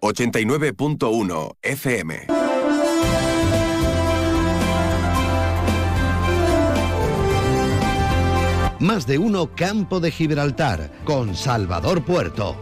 89.1 FM. Más de uno Campo de Gibraltar con Salvador Puerto.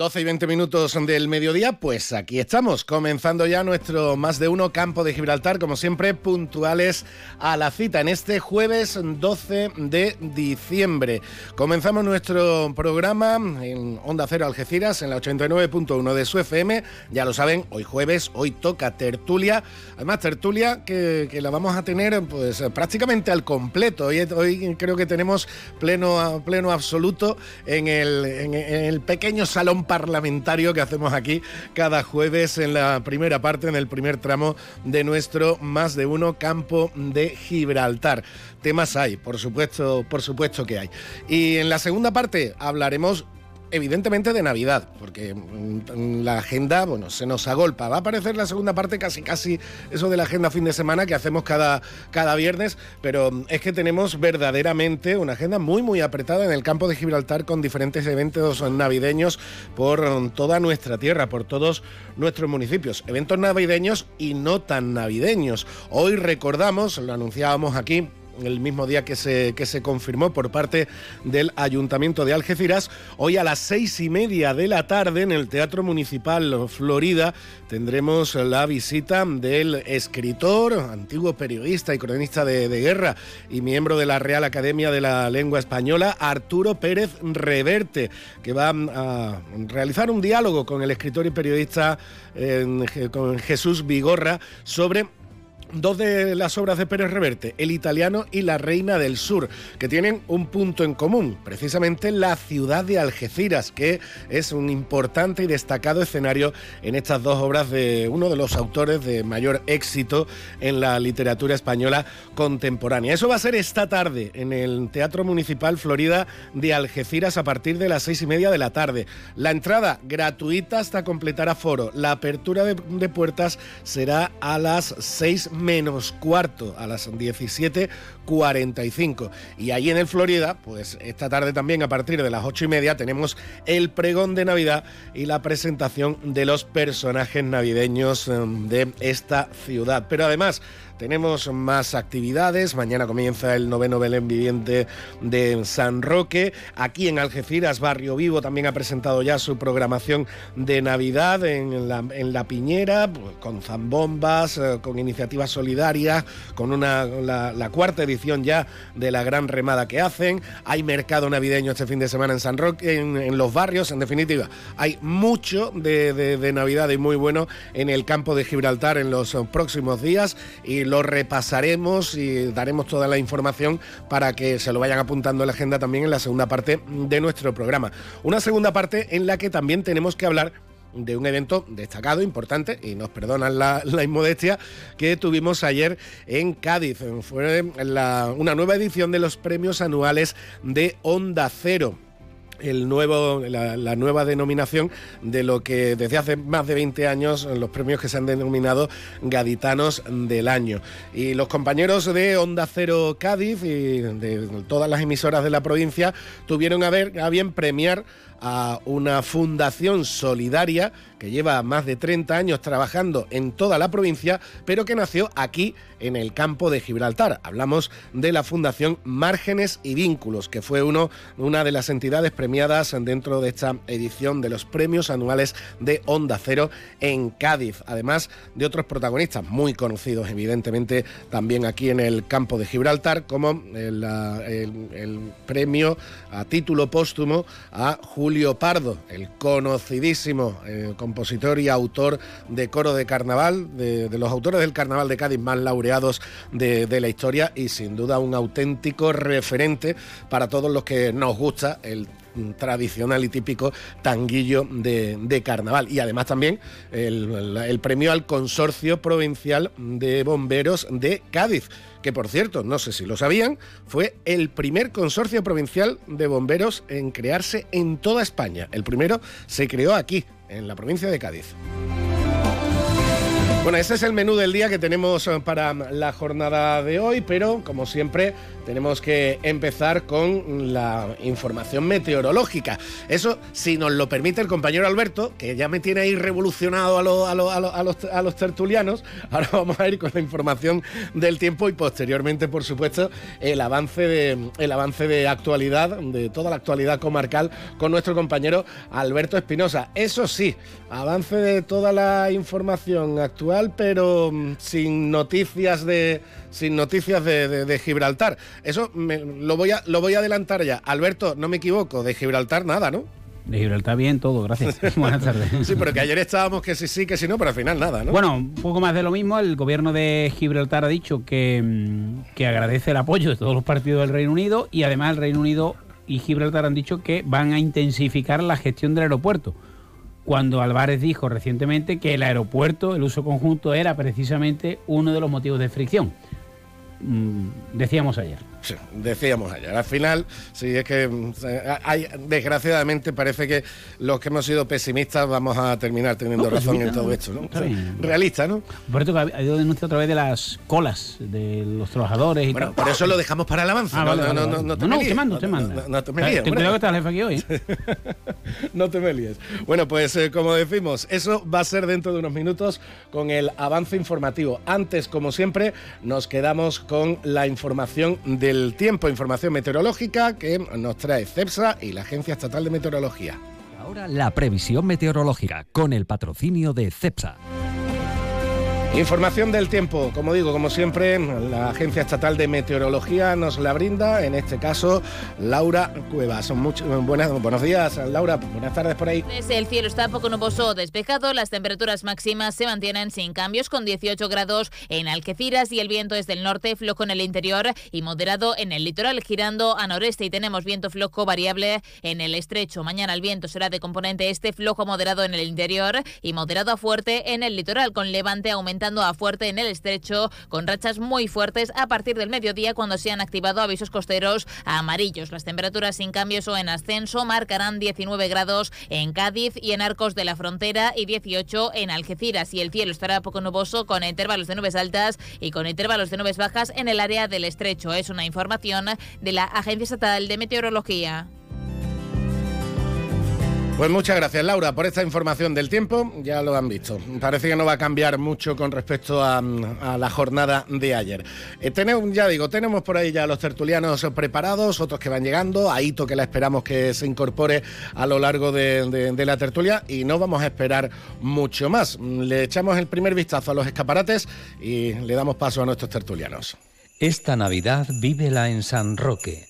12 y 20 minutos del mediodía, pues aquí estamos, comenzando ya nuestro más de uno campo de Gibraltar, como siempre, puntuales a la cita en este jueves 12 de diciembre. Comenzamos nuestro programa en Onda Cero Algeciras, en la 89.1 de su FM. Ya lo saben, hoy jueves, hoy toca tertulia. Además, tertulia que, la vamos a tener pues prácticamente al completo. Hoy, hoy creo que tenemos pleno, pleno absoluto en el, en el pequeño salón parlamentario que hacemos aquí cada jueves en la primera parte, en el primer tramo de nuestro más de uno campo de Gibraltar. Temas hay, por supuesto, por supuesto que hay. Y en la segunda parte hablaremos evidentemente de Navidad, porque mm, la agenda, bueno, se nos agolpa. Va a aparecer la segunda parte casi casi eso de la agenda fin de semana que hacemos cada, cada viernes, pero mm, es que tenemos verdaderamente una agenda muy muy apretada en el campo de Gibraltar con diferentes eventos navideños por mm, toda nuestra tierra, por todos nuestros municipios. Eventos navideños y no tan navideños. Hoy recordamos, lo anunciábamos aquí, el mismo día que se, que se confirmó por parte del Ayuntamiento de Algeciras. Hoy a las seis y media de la tarde en el Teatro Municipal Florida tendremos la visita del escritor, antiguo periodista y cronista de, guerra y miembro de la Real Academia de la Lengua Española, Arturo Pérez Reverte, que va a realizar un diálogo con el escritor y periodista con Jesús Vigorra sobre dos de las obras de Pérez Reverte, El italiano y La reina del sur, que tienen un punto en común, precisamente la ciudad de Algeciras, que es un importante y destacado escenario en estas dos obras de uno de los autores de mayor éxito en la literatura española contemporánea. Eso va a ser esta tarde en el Teatro Municipal Florida de Algeciras a partir de las seis y media de la tarde. La entrada gratuita hasta completar aforo. La apertura de, puertas será a las seis menos cuarto a las 17.45. Y ahí en el Florida, pues esta tarde también a partir de las ocho y media tenemos el pregón de Navidad y la presentación de los personajes navideños em, de esta ciudad. Pero además tenemos más actividades. Mañana comienza el noveno Belén Viviente de San Roque. Aquí en Algeciras, Barrio Vivo también ha presentado ya su programación de Navidad en la, Piñera, pues, con zambombas, eh, con iniciativas solidarias, con una, la, cuarta edición ya de la gran remada que hacen. Hay mercado navideño este fin de semana en San Roque, en, los barrios. En definitiva, hay mucho de, de Navidad y muy bueno en el campo de Gibraltar en los próximos días. Y lo repasaremos y daremos toda la información para que se lo vayan apuntando en la agenda también en la segunda parte de nuestro programa. Una segunda parte en la que también tenemos que hablar de un evento destacado, importante, y nos perdonan la, inmodestia, que tuvimos ayer en Cádiz. Fue una nueva edición de los premios anuales de Onda Cero el nuevo, la, nueva denominación de lo que desde hace más de 20 años los premios que se han denominado gaditanos del año. Y los compañeros de Onda Cero Cádiz y de todas las emisoras de la provincia tuvieron a, ver, a bien premiar a una fundación solidaria que lleva más de 30 años trabajando en toda la provincia, pero que nació aquí en el campo de Gibraltar. Hablamos de la Fundación Márgenes y Vínculos, que fue uno, una de las entidades premiadas dentro de esta edición de los premios anuales de Onda Cero en Cádiz, además de otros protagonistas muy conocidos, evidentemente, también aquí en el campo de Gibraltar, como el, premio a título póstumo a Julio Pardo, el conocidísimo eh, compositor y autor de coro de carnaval, de, los autores del carnaval de Cádiz más laureados de, la historia y sin duda un auténtico referente para todos los que nos gusta el tradicional y típico tanguillo de, carnaval. Y además también el, el, premio al Consorcio Provincial de Bomberos de Cádiz, que por cierto, no sé si lo sabían, fue el primer consorcio provincial de bomberos en crearse en toda España. El primero se creó aquí, en la provincia de Cádiz. Bueno, ese es el menú del día que tenemos eh, para la jornada de hoy, pero como siempre tenemos que empezar con la información meteorológica. Eso, si nos lo permite el compañero Alberto, que ya me tiene ahí revolucionado a, a, los, tertulianos, ahora vamos a ir con la información del tiempo y posteriormente, por supuesto, el avance de, el avance de actualidad, de toda la actualidad comarcal con nuestro compañero Alberto Espinosa. Eso sí, avance de toda la información actual pero mm, sin noticias de sin noticias de, Gibraltar. Eso lo voy a lo voy a adelantar ya. Alberto, no me equivoco, de Gibraltar nada, ¿no? De Gibraltar bien, todo, gracias. Buenas tardes. Sí, pero que ayer estábamos que sí, sí, que sí, no, pero al final nada, ¿no? Bueno, un poco más de lo mismo. El gobierno de Gibraltar ha dicho que, mm, que agradece el apoyo de todos los partidos del Reino Unido y además el Reino Unido y Gibraltar han dicho que van a intensificar la gestión del aeropuerto cuando Álvarez dijo recientemente que el aeropuerto, el uso conjunto, era precisamente uno de los motivos de fricción. Mm, decíamos ayer. Sí, decíamos ayer. Al final, sí, es que mm, hay, desgraciadamente parece que los que hemos sido pesimistas vamos a terminar teniendo razón en todo esto, ¿no? realista, ¿no? Por eso que ha habido denuncia otra vez de las colas de los trabajadores y bueno, por eso lo dejamos para el avance. Ah, no, no, no, no, te no, te mando, te mando. No, te me líes. Ten cuidado que estás jefe aquí hoy. ¿eh? no te me líes. Bueno, pues eh, como decimos, eso va a ser dentro de unos minutos con el avance informativo. Antes, como siempre, nos quedamos con la información de el tiempo, información meteorológica que nos trae CEPSA y la Agencia Estatal de Meteorología. Ahora la previsión meteorológica con el patrocinio de CEPSA. Información del tiempo, como digo, como siempre, la Agencia Estatal de Meteorología nos la brinda, en este caso Laura Cuevas. Son buenas, buenos días, Laura, buenas tardes por ahí. El cielo está poco nuboso despejado, las temperaturas máximas se mantienen sin cambios con 18 grados en Algeciras y el viento es del norte, flojo en el interior y moderado en el litoral, girando a noreste y tenemos viento flojo variable en el estrecho. Mañana el viento será de componente este, flojo moderado en el interior y moderado a fuerte en el litoral, con levante aumentado a fuerte en el estrecho, con rachas muy fuertes a partir del mediodía cuando se han activado avisos costeros amarillos. Las temperaturas sin cambios o en ascenso marcarán 19 grados en Cádiz y en Arcos de la Frontera y 18 en Algeciras. Y el cielo estará poco nuboso con intervalos de nubes altas y con intervalos de nubes bajas en el área del estrecho. Es una información de la Agencia Estatal de Meteorología. Pues muchas gracias Laura por esta información del tiempo, ya lo han visto. Parece que no va a cambiar mucho con respecto a, la jornada de ayer. Eh, tenemos, ya digo, tenemos por ahí ya los tertulianos preparados, otros que van llegando, a Ito que la esperamos que se incorpore a lo largo de, de la tertulia y no vamos a esperar mucho más. Le echamos el primer vistazo a los escaparates y le damos paso a nuestros tertulianos. Esta Navidad vívela en San Roque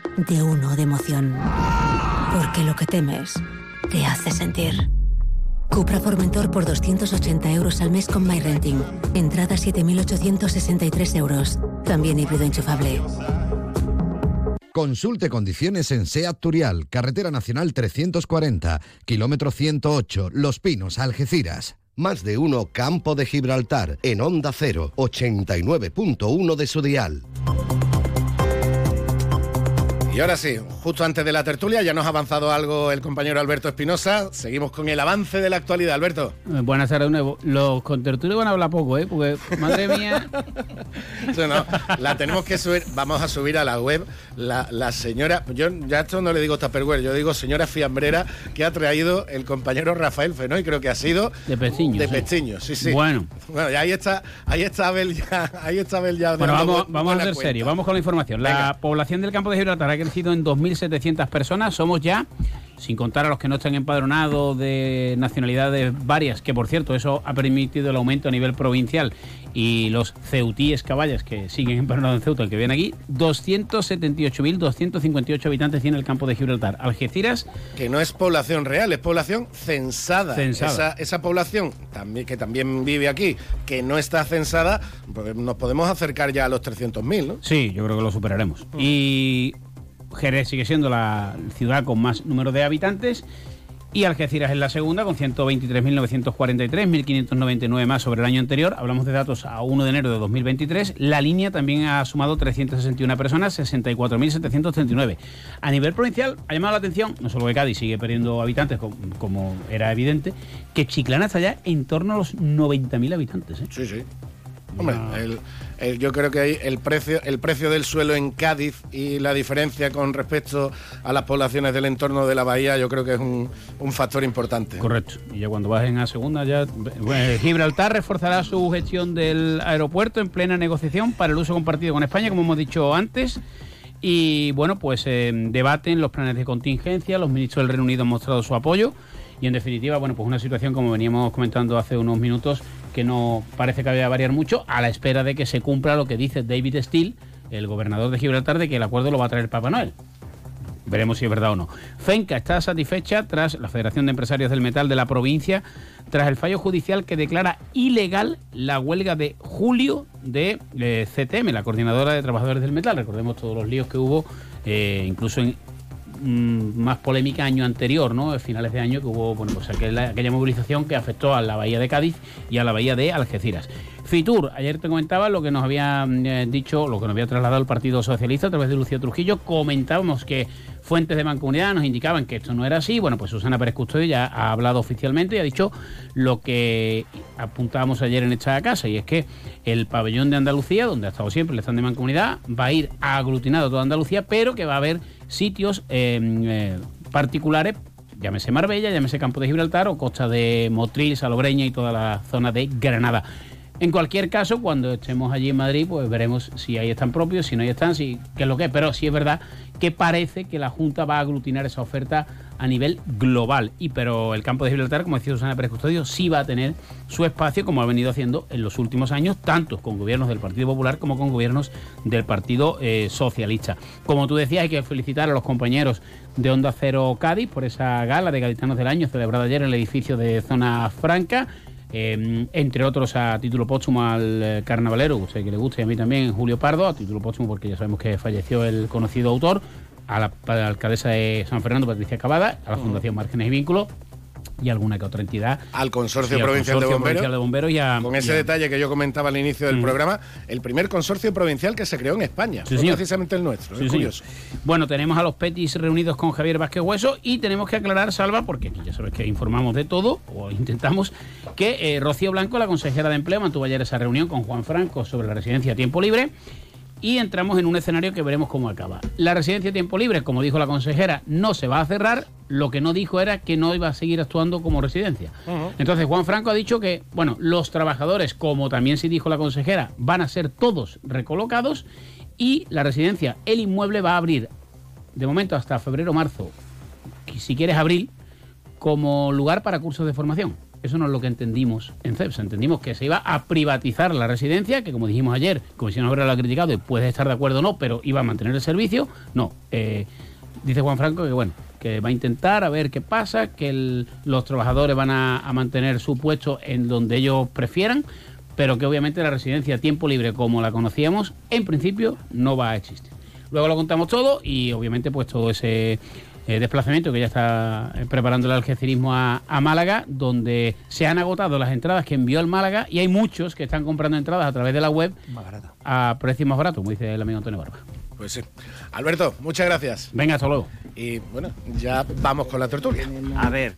de uno de emoción. Porque lo que temes te hace sentir. Cupra Formentor por 280 euros al mes con MyRenting. Entrada 7.863 euros. También híbrido enchufable. Consulte condiciones en SEAT Turial, Carretera Nacional 340, kilómetro 108, Los Pinos, Algeciras. Más de uno Campo de Gibraltar, en Onda 0, 89.1 de su dial. Y ahora sí, justo antes de la tertulia, ya nos ha avanzado algo el compañero Alberto Espinosa. Seguimos con el avance de la actualidad, Alberto. Eh, buenas tardes de nuevo. Los contertulios van a hablar poco, ¿eh? Porque, madre mía. no, la tenemos que subir, vamos a subir a la web la, señora, yo ya esto no le digo tupperware, yo digo señora fiambrera que ha traído el compañero Rafael Fenoy, creo que ha sido. De Pestiño. De Pestiño, sí, sí. Bueno. Bueno, y ahí está, ahí está Abel ya, ahí está Abel ya. Bueno, vamos, vamos a ser serios, vamos con la información. La población del campo de Gibraltar crecido en 2.700 personas. Somos ya sin contar a los que no están empadronados de nacionalidades varias, que por cierto eso ha permitido el aumento a nivel provincial, y los ceutíes caballas que siguen empadronados en Ceuta, el que viene aquí, 278.258 habitantes tiene el campo de Gibraltar. Algeciras... Que no es población real, es población censada. Censada. Esa, población también, que también vive aquí, que no está censada, pues nos podemos acercar ya a los 300.000, ¿no? Sí, yo creo que lo superaremos. Mm. Y Jerez sigue siendo la ciudad con más número de habitantes y Algeciras es la segunda con 123.943, 1.599 más sobre el año anterior. Hablamos de datos a 1 de enero de 2023. La línea también ha sumado 361 personas, 64.739. A nivel provincial ha llamado la atención, no solo que Cádiz sigue perdiendo habitantes, como, era evidente, que Chiclana está ya en torno a los 90.000 habitantes. ¿eh? Sí, sí. Hombre, yo creo que hay el precio, el precio del suelo en Cádiz y la diferencia con respecto a las poblaciones del entorno de la bahía, yo creo que es un, factor importante. Correcto. Y ya cuando bajen a segunda, ya Gibraltar reforzará su gestión del aeropuerto en plena negociación para el uso compartido con España, como hemos dicho antes. Y bueno, pues eh, debaten los planes de contingencia. Los ministros del Reino Unido han mostrado su apoyo. Y en definitiva, bueno, pues una situación, como veníamos comentando hace unos minutos, que no parece que vaya a variar mucho, a la espera de que se cumpla lo que dice David Steele, el gobernador de Gibraltar, de que el acuerdo lo va a traer Papá Noel. Veremos si es verdad o no. FENCA está satisfecha tras la Federación de Empresarios del Metal de la provincia, tras el fallo judicial que declara ilegal la huelga de julio de eh, CTM, la Coordinadora de Trabajadores del Metal. Recordemos todos los líos que hubo, eh, incluso en más polémica año anterior, ¿no? finales de año que hubo bueno, pues aquella movilización que afectó a la bahía de Cádiz y a la bahía de Algeciras. Fitur, ayer te comentaba lo que nos había mm, eh, dicho, lo que nos había trasladado el Partido Socialista a través de Lucía Trujillo. Comentábamos que fuentes de mancomunidad nos indicaban que esto no era así. Bueno, pues Susana Pérez Custodio ya ha hablado oficialmente y ha dicho lo que apuntábamos ayer en esta casa, y es que el pabellón de Andalucía, donde ha estado siempre el stand de mancomunidad, va a ir aglutinado toda Andalucía, pero que va a haber sitios em, eh, particulares, llámese Marbella, llámese Campo de Gibraltar o Costa de Motril, Salobreña y toda la zona de Granada. En cualquier caso, cuando estemos allí en Madrid, pues veremos si ahí están propios, si no ahí están, si qué es lo que es. Pero sí es verdad que parece que la Junta va a aglutinar esa oferta a nivel global. Y pero el campo de Gibraltar, como decía Susana Pérez Custodio, sí va a tener su espacio, como ha venido haciendo en los últimos años, tanto con gobiernos del Partido Popular como con gobiernos del Partido eh, Socialista. Como tú decías, hay que felicitar a los compañeros de Onda Cero Cádiz por esa gala de Gaditanos del Año celebrada ayer en el edificio de Zona Franca. Em, entre otros a título póstumo al eh, carnavalero, usted que le guste, y a mí también, Julio Pardo, a título póstumo porque ya sabemos que falleció el conocido autor, a la, a la alcaldesa de San Fernando, Patricia Cavada, a la Fundación Márgenes y Vínculos, y alguna que otra entidad. Al Consorcio, Provincial, de Bomberos, y Con ese detalle que yo comentaba al inicio del mm. programa, el primer consorcio provincial que se creó en España. precisamente el nuestro. es curioso. Bueno, tenemos a los Petis reunidos con Javier Vázquez Hueso y tenemos que aclarar, Salva, porque aquí ya sabes que informamos de todo, o intentamos, que eh, Rocío Blanco, la consejera de Empleo, mantuvo ayer esa reunión con Juan Franco sobre la residencia a tiempo libre y entramos en un escenario que veremos cómo acaba. La residencia de tiempo libre, como dijo la consejera, no se va a cerrar. Lo que no dijo era que no iba a seguir actuando como residencia. Entonces Juan Franco ha dicho que, bueno, los trabajadores, como también sí dijo la consejera, van a ser todos recolocados y la residencia, el inmueble va a abrir de momento hasta febrero, marzo, si quieres abril, como lugar para cursos de formación. Eso no es lo que entendimos en CEPSA. Entendimos que se iba a privatizar la residencia, que como dijimos ayer, Comisión Obrera lo ha criticado y puede estar de acuerdo o no, pero iba a mantener el servicio. No. Eh, dice Juan Franco que bueno, que va a intentar a ver qué pasa, que los trabajadores van a, mantener su puesto en donde ellos prefieran, pero que obviamente la residencia a tiempo libre como la conocíamos, en principio no va a existir. Luego lo contamos todo y obviamente pues todo ese eh, desplazamiento que ya está eh, preparando el algecirismo a, Málaga, donde se han agotado las entradas que envió el Málaga y hay muchos que están comprando entradas a través de la web a precios más baratos, como dice el amigo Antonio Barba. Pues sí. Alberto, muchas gracias. Venga, hasta luego. Y bueno, ya vamos con la tertulia. A ver,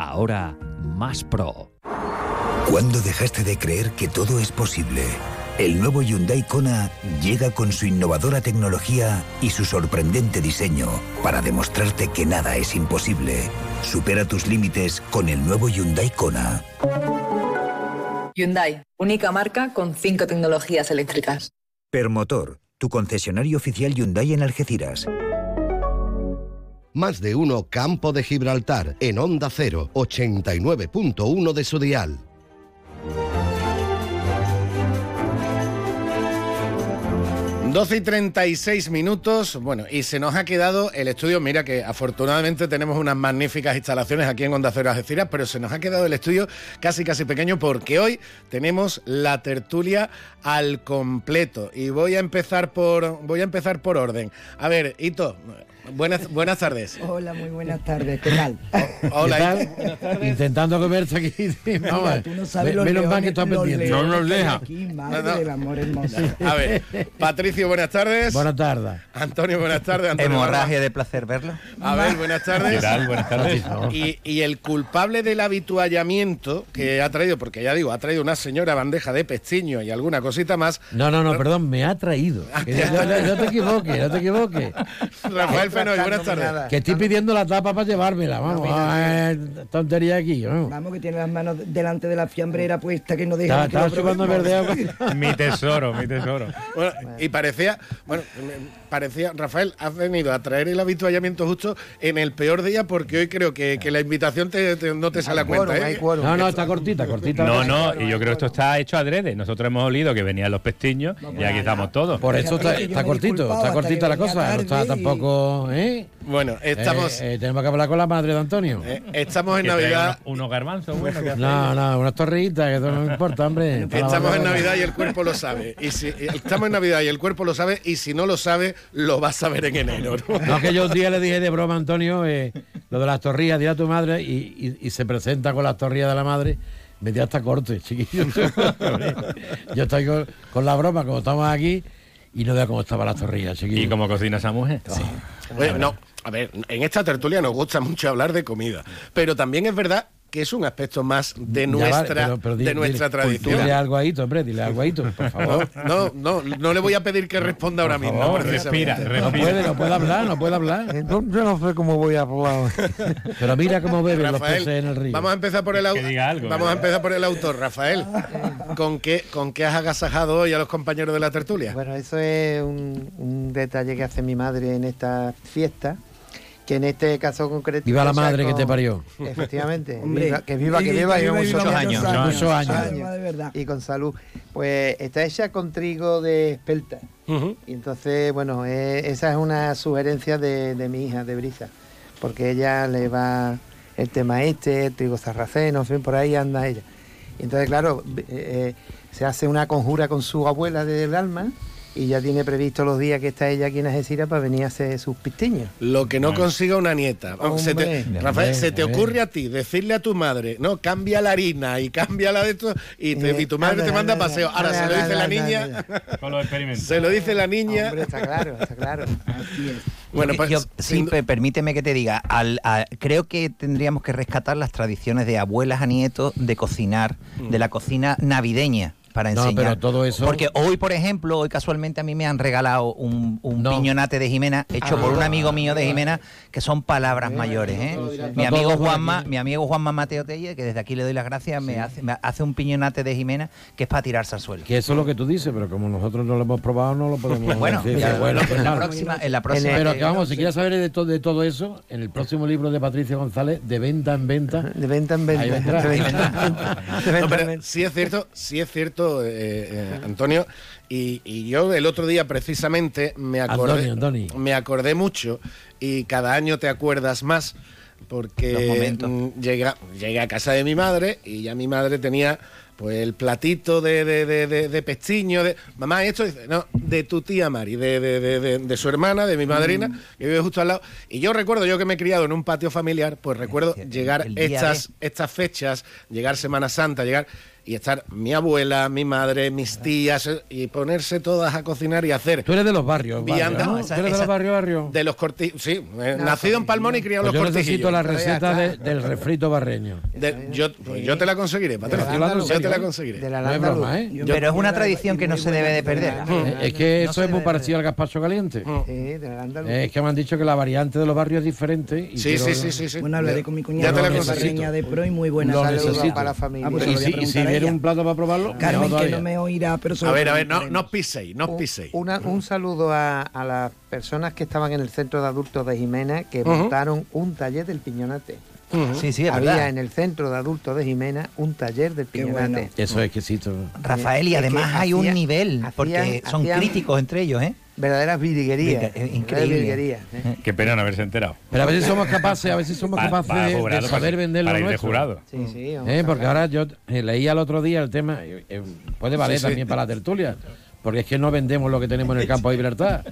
ahora más pro. ¿Cuándo dejaste de creer que todo es posible? El nuevo Hyundai Kona llega con su innovadora tecnología y su sorprendente diseño para demostrarte que nada es imposible. Supera tus límites con el nuevo Hyundai Kona. Hyundai, única marca con cinco tecnologías eléctricas. Permotor, tu concesionario oficial Hyundai en Algeciras. Más de uno Campo de Gibraltar en Onda 0, 89.1 de su dial. Doce y 36 minutos, bueno, y se nos ha quedado el estudio, mira que afortunadamente tenemos unas magníficas instalaciones aquí en Onda Cero Algeciras, pero se nos ha quedado el estudio casi casi pequeño porque hoy tenemos la tertulia al completo y voy a empezar por voy a empezar por orden. A ver, Ito, buenas buenas tardes. Hola, muy buenas tardes, ¿qué tal? Hola, ¿Qué tal? Buenas tardes. Intentando comerse aquí. Vamos, tú no sabes me- los menos mal que estás pendiente. No nos deja. aquí, madre No, no. del amor hermoso. A ver, Patricio, buenas tardes. Buenas tardes. Antonio, buenas tardes. Antonio Hemorragia de placer verlo. A ver, buenas tardes. ¿Qué tal? Buenas tardes. Y, y el culpable del habituallamiento que ha traído, porque ya digo, ha traído una señora bandeja de pestiño y alguna cosita más. No, no, no, perdón, me ha traído. No, no- no te equivoques, no te equivoques. Rafael Fenoy, buenas tardes. Que estoy pidiendo la tapa para llevármela, vamos. No, mira, tontería aquí, vamos. Vamos, que tiene las manos delante de la fiambrera puesta que no deja Está- que está. Mi tesoro, mi tesoro. Bueno, y parecía, bueno, parecía, Rafael, has venido a traer el habituallamiento justo en el peor día porque hoy creo que, que la invitación te- te- no te sale a cuenta. ¿eh? No, no, está cortita, cortita. No, no, y yo creo que esto está hecho adrede. Nosotros hemos olido que venían los pestiños y aquí estamos todos. Por eso está, está cortito, está cortita la cosa, no está tampoco, ¿eh? Bueno, estamos, Eh, eh, tenemos que hablar con la madre de Antonio. eh, estamos en Navidad. Unos, unos garbanzos, bueno, que No, no, unas torritas, que eso no importa, hombre. Estamos en. Navidad y el cuerpo lo sabe. Y si, estamos en Navidad y el cuerpo lo sabe, y si no lo sabe, lo va a saber en enero. ¿no? No, que yo un día le dije de broma a Antonio eh, lo de las torrillas, dile a tu madre y, y- y se presenta con las torrillas de la madre. Me dio hasta corte, chiquillo. yo estoy con, con la broma, como estamos aquí, y no veo cómo estaban las torrillas, chiquillo. ¿Y cómo cocina esa mujer? Bueno, no, a ver, en esta tertulia nos gusta mucho hablar de comida, pero también es verdad que es un aspecto más de nuestra, vale, pero- pero di- de nuestra dile- tradición. Dile algo ahí, hombre, dile algo ahí, por favor. No, no, no, no le voy a pedir que responda ahora mismo. favor, precisamente. No puede, no puede hablar, no puede hablar. Yo no sé cómo voy a hablar. Pero mira cómo beben los peces en el río. Vamos a empezar por el autor. Vamos a empezar por el autor, Rafael. ¿Con qué, ¿Con qué has agasajado hoy a los compañeros de la tertulia? Bueno, eso es un, un detalle que hace mi madre en esta fiesta, que en este caso concreto... Viva la madre que te parió. Efectivamente. Hombre, Viva- que viva, que viva, viva muchos viva, años. muchos años. Y con salud. Pues está hecha con trigo de espelta. Y entonces, bueno, eh, esa es una sugerencia de, de mi hija, de Brisa, porque ella le va el tema este, el trigo sarraceno, en fin, por ahí anda ella. Y entonces, claro, eh, eh, se hace una conjura con su abuela del alma y ya tiene previsto los días que está ella aquí en Algeciras para venir a hacer sus pisteños. Lo que no consiga una nieta. Se te- Hombre. Rafael, ¿se te ocurre a ti decirle a tu madre, no, cambia la harina y cambia la de esto, y, te- Eh, y tu madre anda, te manda anda, paseo? Ahora se lo dice la niña. Con los experimentos. Se lo dice la niña. Hombre, está claro, está claro. Bueno, Yo- pues, yo- sí, Permíteme que te diga, al- a- creo que tendríamos que rescatar las tradiciones de abuelas a nietos de cocinar, de la cocina navideña. Para No, enseñar. pero todo eso- Porque hoy, por ejemplo, hoy casualmente a mí me han regalado un, un No. piñonate de Jimena hecho Ah. por un amigo mío de Jimena, que son palabras mayores. ¿eh? Mi No amigo Juanma, mi amigo Juanma Mateo Telle, que desde aquí le doy las gracias, me, hace, me hace un piñonate de Jimena que es para tirarse al suelo. Que eso es lo que tú dices, pero como nosotros no lo hemos probado, no lo podemos Bueno, decir. ya, bueno, pues en la próxima- en la próxima- Pero que vamos, si quieres saber de, to- de todo eso, en el próximo libro de Patricia González, de venta en venta. De venta en venta. De venta en venta. No, pero sí es cierto, sí es cierto, eh, eh, Antonio, y, y yo el otro día precisamente me acordé, me acordé mucho y cada año te acuerdas más porque mm, llega, llegué a casa de mi madre y ya mi madre tenía pues el platito de, de, de, de- de pestiño, de mamá, esto dice, no, de tu tía Mari, de, de, de, de- de su hermana, de mi madrina, Mm. que vive justo al lado. Y yo recuerdo, yo que me he criado en un patio familiar, pues recuerdo llegar el estas, estas fechas, llegar Semana Santa, llegar y estar mi abuela, mi madre, mis tías eh, y ponerse todas a cocinar y hacer. Tú eres de los barrios, barrio. ¿no? ¿Tú eres de los barrios, barrio? De los cortijos, sí, eh, nacido en Palmón y criado Pues en yo los necesito la receta de- del refrito barreño. De- yo, pues yo te la conseguiré, en Yo te la conseguiré. De la No es broma, ¿eh? Pero es una tradición que no se debe de perder. Eh, Es que eso es muy parecido al gazpacho caliente. Sí, de la Al-Ándalus. Eh, Es que me han dicho que la variante de los barrios es diferente. Sí, sí, sí. Bueno, hablaré con mi Ya cuñado te la de conseguí. Barreña de Pro y muy buena salud para la familia. Viene un plato para probarlo, Carmen, que no me oirá, pero A ver, a ver, no, no os piséis, no os piséis. Una- un saludo a, a las personas que estaban en el centro de adultos de Jimena que Ujú. montaron un taller del piñonate. Sí, sí, es Había verdad. en el centro de adultos de Jimena un taller del piñonate. bueno. Eso es exquisito. Rafael, y Es que además hay un nivel, porque hacían- son hacían- críticos entre ellos, ¿eh? Verdaderas virguerías. Eh, verdaderas increíble. virguerías, ¿eh? Qué pena no haberse enterado. Pero a ver si somos capaces, a si somos Pa- capaces de- saber vender lo para ir de nuestro. jurado. Sí, sí. Eh, porque ahora yo eh, leía el otro día el tema, eh, puede valer Sí, sí. también para la tertulia, porque es que no vendemos lo que tenemos en el campo de Gibraltar.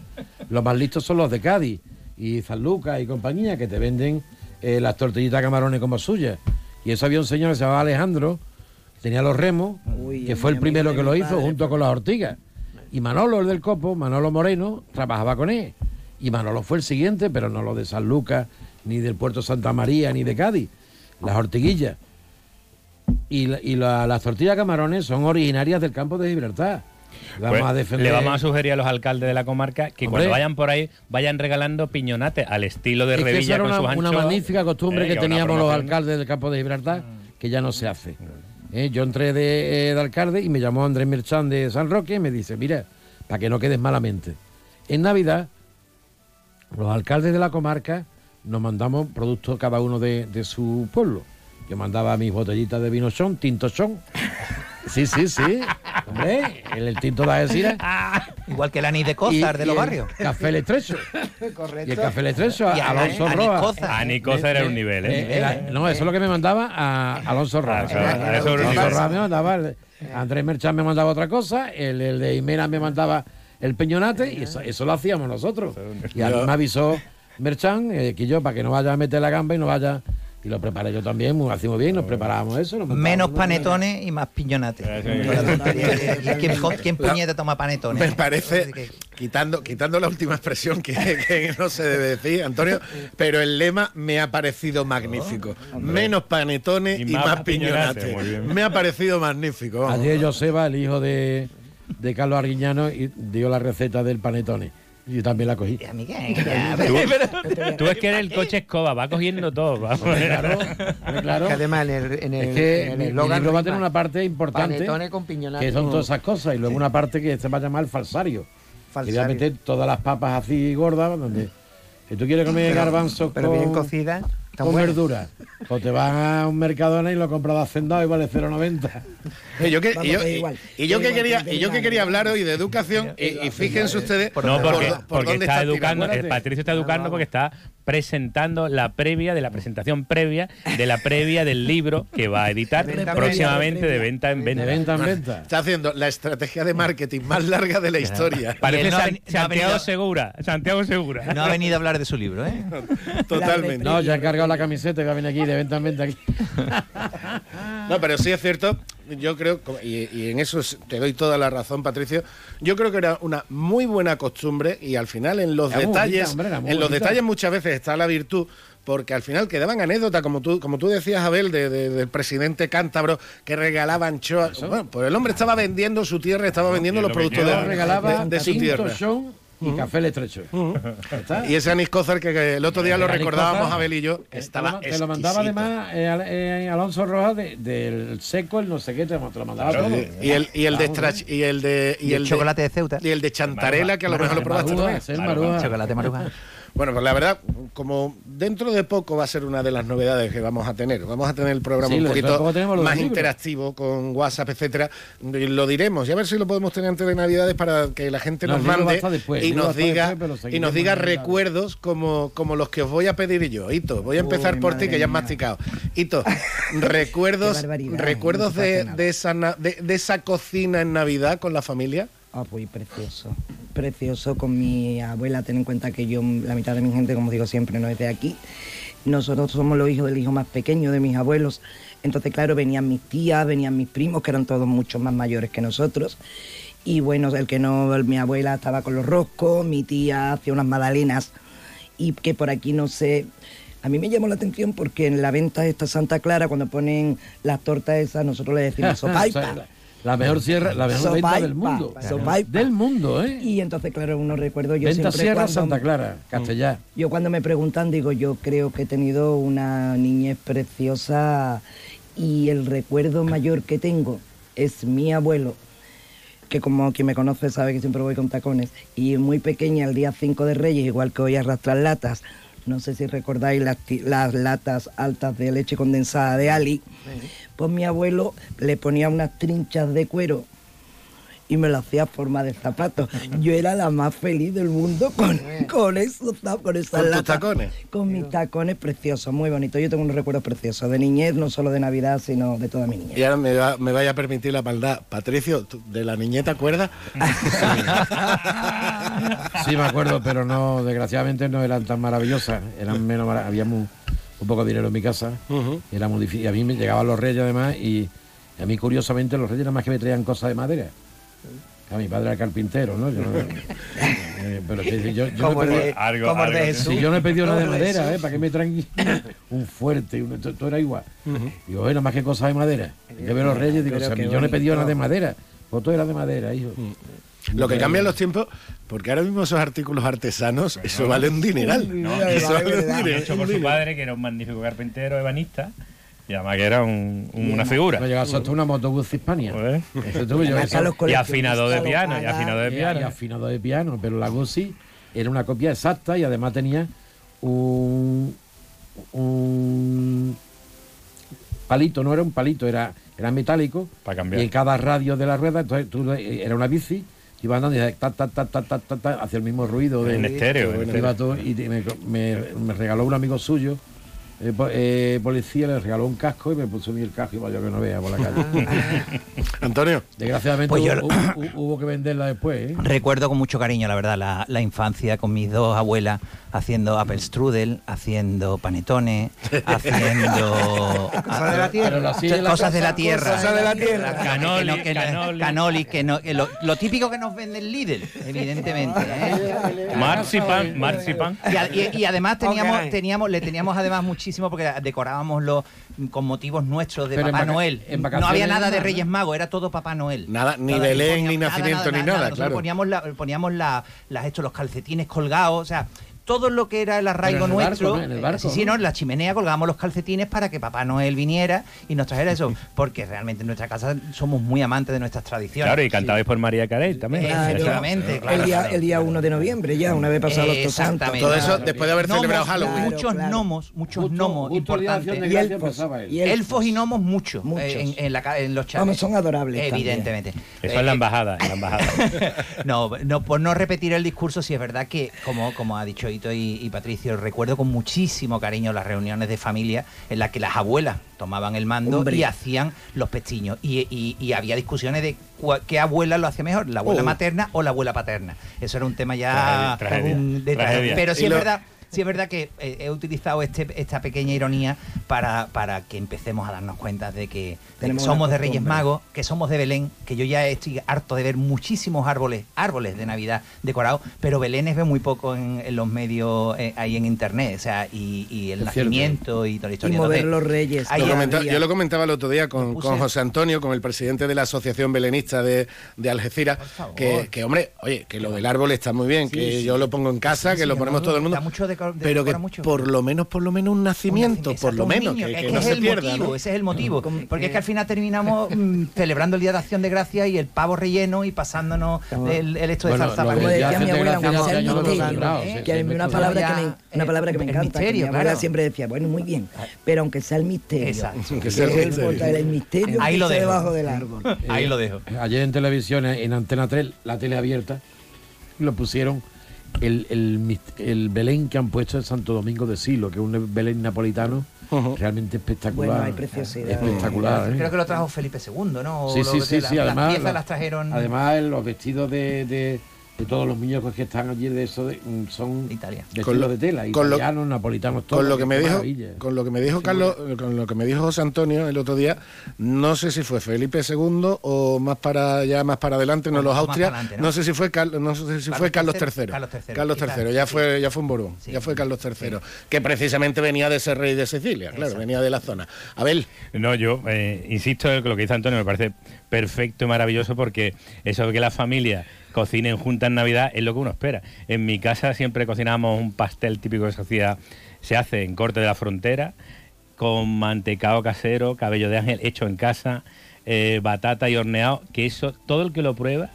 Los más listos son los de Cádiz y San Lucas y compañía, que te venden eh, las tortillitas camarones como suyas. Y eso había un señor que se llamaba Alejandro, tenía los remos, Uy, que fue el primero que lo hizo padre, junto con las ortigas. Y Manolo, el del Copo, Manolo Moreno, trabajaba con él. Y Manolo fue el siguiente, pero no lo de San Lucas, ni del Puerto Santa María, ni de Cádiz. Las ortiguillas. Y, la- y la- las tortillas de camarones son originarias del campo de Gibraltar. Vamos Pues, a defender. Le vamos a sugerir a los alcaldes de la comarca que Hombre. cuando vayan por ahí vayan regalando piñonates al estilo de Es que esa Revilla era con una, sus una anchoas. magnífica costumbre Eh, que una teníamos los alcaldes del campo de Gibraltar, que ya no se hace. Eh, yo entré de, eh, de alcalde y me llamó Andrés Merchán de San Roque y me dice, mira, para que no quedes malamente. En Navidad, los alcaldes de la comarca nos mandamos productos cada uno de, de su pueblo. Yo mandaba mis botellitas de vino chón, tinto chón. Sí, sí, sí. Hombre, el, el tinto de Algeciras. Igual que el anís de Cózar de los barrios. Café Letrecho. Correcto. Y el café Letrecho, Y a- Alonso Roa. Nicoza. A Nicoza era un nivel, ¿eh? Eh, era- no, eso es lo que me mandaba a Alonso Roa. Alonso. Roa me mandaba, Andrés Merchán me mandaba otra cosa, el, el de Imera me mandaba el peñonate y eso, eso lo hacíamos nosotros. Y a mí me avisó Merchán eh, que yo, para que no vaya a meter la gamba y no vaya... Y lo preparé yo también, muy, hacíamos bien, nos preparábamos eso. nos Menos panetones y más piñonates. La tontería. ¿Y ¿Quién, quién puñeta toma panetones? Me parece, quitando, quitando la última expresión que, que no se debe decir, Antonio, pero el lema me ha parecido magnífico. Menos panetones y, más más piñonate, piñonate. muy bien. Me ha parecido magnífico. Ayer Joseba, el hijo de, de Carlos Arguiñano, y dio la receta del panetone. Y yo también la cogí. A mí qué, ya, Tú, pero- tú es que eres el coche escoba, va cogiendo todo. va. Claro, claro. Que además en el, en el, Es que en el libro va a tener una parte importante con que son todas esas cosas y luego una parte que se va a llamar falsario. Falsario. Quería meter todas las papas así gordas donde si tú quieres comer garbanzos Pero con, bien cocida. Con buena. verdura, pues te vas a un Mercadona y lo compras de hacendado y vale 0,90. Y yo que, Vamos, y yo, y- igual, y yo que que igual quería, que y yo que quería hablar hoy de educación y, y fíjense ustedes No, por, porque, por porque está educando, el Acuérdate. Patricio está educando porque está presentando la previa de la presentación previa de la previa del libro que va a editar Venta próximamente previa, de venta en De venta. venta en venta. Está haciendo la estrategia de marketing más larga de la historia. Parece Y no ha San- no ha Santiago venido- Segura, Santiago Segura. No ha venido a hablar de su libro, ¿eh? Totalmente. No, ya he cargado la camiseta a venir aquí de venta en venta. Aquí. No, pero sí es cierto, yo creo, y, y en eso es- te doy toda la razón, Patricio, yo creo que era una muy buena costumbre y al final en los Era detalles, bonita, hombre, en los detalles muchas veces está la virtud, porque al final quedaban anécdotas, como tú, como tú decías, Abel, de- de- del presidente cántabro que regalaba anchoas. Bueno, pues el hombre estaba vendiendo su tierra, estaba vendiendo los lo que productos de, regalaba de- de su tierra. Y café le estrecho. Y ese anís Cózar que, que el otro día El lo anís recordábamos Cózar, Abel y yo, estaba lo, te lo mandaba además eh, eh, Alonso Rojas de- del seco, el no sé qué, te, lo- te lo mandaba todo. Y el, y el de Strach- y el de Y el de- chocolate de Ceuta. y el de Chantarela que a lo mejor lo probaste Maruja, también. el Maruja. Chocolate maruja. Bueno, pues la verdad, como dentro de poco va a ser una de las novedades que vamos a tener. Vamos a tener el programa Sí, un poquito más interactivo con WhatsApp, etcétera. Lo diremos y a ver si lo podemos tener antes de Navidades para que la gente No, nos mande después, y nos diga y nos diga recuerdos como, como los que os voy a pedir yo. Hito, voy a empezar Uy, por ti que ya has masticado. Hito, recuerdos, recuerdos de, de esa de, de esa cocina en Navidad con la familia. Ah, pues precioso. Precioso con mi abuela. Ten en cuenta que yo, la mitad de mi gente, como digo siempre, no es de aquí. Nosotros somos los hijos del hijo más pequeño de mis abuelos. Entonces, claro, venían mis tías, venían mis primos, que eran todos mucho más mayores que nosotros. Y bueno, el que no, mi abuela estaba con los roscos, mi tía hacía unas magdalenas. Y que por aquí no sé. A mí me llamó la atención porque en la venta esta Santa Clara, cuando ponen las tortas esas, nosotros le decimos sopaipa. La, mejor sierra, la mejor venta del mundo. Del mundo, ¿eh? Y entonces, claro, uno recuerdo yo Venta siempre Sierra cuando- Santa Clara, Castellá. Yo cuando me preguntan digo, yo creo que he tenido una niñez preciosa y el recuerdo mayor que tengo es mi abuelo, que como quien me conoce sabe que siempre voy con tacones, y muy pequeña el día 5 de Reyes, igual que hoy arrastrar latas, no sé si recordáis las, las latas altas de leche condensada de Ali, pues mi abuelo le ponía unas trinchas de cuero y me lo hacía a forma de zapato. Yo era la más feliz del mundo con, con esos con esas ¿Con tus tacones? Con mis tacones preciosos, muy bonitos. Yo tengo unos recuerdos preciosos de niñez, no solo de Navidad, sino de toda mi niñez. Y ahora me, va- me vaya a permitir la maldad. Patricio, ¿tú ¿de la niñeta acuerdas? Sí, me acuerdo, pero no, desgraciadamente no eran tan maravillosas. Eran menos había muy- un poco de dinero en mi casa. Y Era muy difícil. A mí me llegaban los reyes además y a mí curiosamente los reyes nada más que me traían cosas de madera. A mi padre era carpintero, ¿no? Yo no- eh, pero que yo, no he el pedido- de- Algo- como el de algo- Jesús. Si yo no he pedido nada de madera. ¿eh? ¿Para qué me traen un fuerte? Un, esto era igual. Digo, oye, nada más que cosas de madera. Yo veo los reyes y digo, o sea, yo no he pedido nada de madera. Pues todo era de madera, hijo. Lo que cambian los tiempos, porque ahora mismo esos artículos artesanos, eso vale un dineral. No, eso vale un Lo dineral. hecho por su padre, que era un magnífico carpintero ebanista, y además que era un- un- una figura. Llegado hasta una motobús hispania. Joder. Eso tuve yo, Y afinador de lo piano, y pagan. afinador de piano. y afinado de piano, pero la Guzzi era una copia exacta y además tenía un, un palito, no era un palito, era, era metálico. Pa' cambiar. Y en cada radio de la rueda, entonces tú, eh, era una bici, iba andando y ta, ta, ta, ta, ta, ta, ta, hacía el mismo ruido. De, En estéreo, en Iba estéreo. todo, y me, me- me regaló un amigo suyo. eh, eh, policía le regaló un casco y me puso a mí el casco y vaya que no vea por la calle. Antonio. Desgraciadamente Pues yo- hubo, hubo- hubo que venderla después. ¿eh? Recuerdo con mucho cariño, la verdad, la, la infancia con mis dos abuelas haciendo apple strudel, haciendo panetones, haciendo Cosas de la tierra. Cosas de la tierra, cosas de la tierra. Canoli, Canoli, que no- canoli. canoli, que no, que lo, lo típico que nos vende el Lidl, evidentemente. ¿eh? Marzipan, marzipan. Y, y- y además teníamos, teníamos, le teníamos además muchísimo porque decorábamos los con motivos nuestros de Pero Papá Noel. en No había nada de Reyes. Magos, era todo Papá Noel. Nada, ni Nada, Belén, ni nacimiento, ni nada, claro. Poníamos, la, poníamos la- las, esto, los calcetines colgados, o sea, todo lo que era el arraigo en el barco, nuestro. ¿no? En el eh, barco, sí, sí, ¿no? En la chimenea colgábamos los calcetines para que Papá Noel viniera y nos trajera eso. Porque realmente en nuestra casa somos muy amantes de nuestras tradiciones. Claro, y cantabais por María Carey también. Claro. Claro. el, día, claro. el día 1 de noviembre, ya, una vez pasados los dos santos. Exactamente. Todo eso después de haber Gnomos, celebrado Halloween. claro, muchos claro. gnomos, muchos Justo- gnomos importantes. Y elfos, y Elfos y gnomos muchos, Muchos. eh, en, en la en los chats. Vamos, son adorables también. Evidentemente. Eso es la Eh, embajada, en la embajada. no, no, por no repetir el discurso, sí es verdad que, como, como ha dicho Y, y Patricio, recuerdo con muchísimo cariño las reuniones de familia en las que las abuelas tomaban el mando Hombre. y hacían los pestiños. Y, y- y había discusiones de cua- qué abuela lo hacía mejor, la abuela Oh. materna o la abuela paterna. Eso era un tema ya Tragedia, tragedia, de tragedia. Pero sí Y es lo- verdad sí es verdad que eh, he utilizado este, esta pequeña ironía para, para que empecemos a darnos cuenta de que, de que Tenemos somos de Reyes. Magos, que somos de Belén, que yo ya estoy harto de ver muchísimos árboles, árboles de Navidad decorados, pero Belénes veo muy poco en, en los medios eh, ahí en internet, o sea, y, y el Es cierto. nacimiento y toda la historia. mover Entonces, los reyes. ahí Lo es- comenta- yo lo comentaba el otro día con, con José Antonio, con el presidente de la Asociación Belenista de, de Algeciras, que, que, hombre, oye, que lo del árbol está muy bien, que sí. yo lo pongo en casa, que Sí, lo ponemos todo el mundo, mucho pero que mucho. por lo menos, por lo menos un nacimiento, por lo menos, niño, que, es que que no es se el pierda, motivo, ¿no? ese es el motivo. Porque es que al final terminamos mm, celebrando el Día de Acción de Gracia y el pavo relleno y pasándonos el, el esto de Bueno, salsa de Decía mi abuela, ¿eh? una palabra, que me, una palabra que me encanta, mi abuela claro. siempre decía, bueno, muy bien, pero aunque sea el misterio. Que sea el misterio. importa el misterio Ahí que lo está dejo. debajo del árbol. Ahí lo dejo. Ayer en televisión, en Antena 3, la tele abierta, lo pusieron el, el, Belén que han puesto en Santo Domingo de Silo, que es un Belén napolitano realmente espectacular. Bueno, hay preciosidad. Espectacular. ¿eh? Creo que lo trajo Felipe II, ¿no? Sí, sí, sí, sea, sí, la- además. Las piezas la- las trajeron. Además, los vestidos de, de, de todos los muñecos que están allí de eso de- mm, son Italia. de Con lo- de tela, con lo- italianos, napolitanos, todos. Con lo que me dijo, maravilla. con lo que me dijo Carlos, con lo que me dijo José Antonio el otro día, no sé si fue Felipe II o más para ya más para adelante, no O los Austria, adelante, ¿no? ¿no? sé si fue Carlos, no sé si fue Carlos Carlos III. III, Carlos III, Carlos III, ya sí. fue ya fue un Borbón, ya fue Carlos III, que precisamente venía de ser rey de Sicilia, claro, venía de la zona. A ver, No, yo eh, insisto en lo que dice Antonio, me parece perfecto y maravilloso porque eso de que la familia cocinen juntas en Navidad es lo que uno espera. En mi casa siempre cocinamos un pastel típico de sociedad, se hace en corte de la frontera, con mantecado casero, cabello de ángel hecho en casa, eh, batata y horneado, que eso, todo el que lo prueba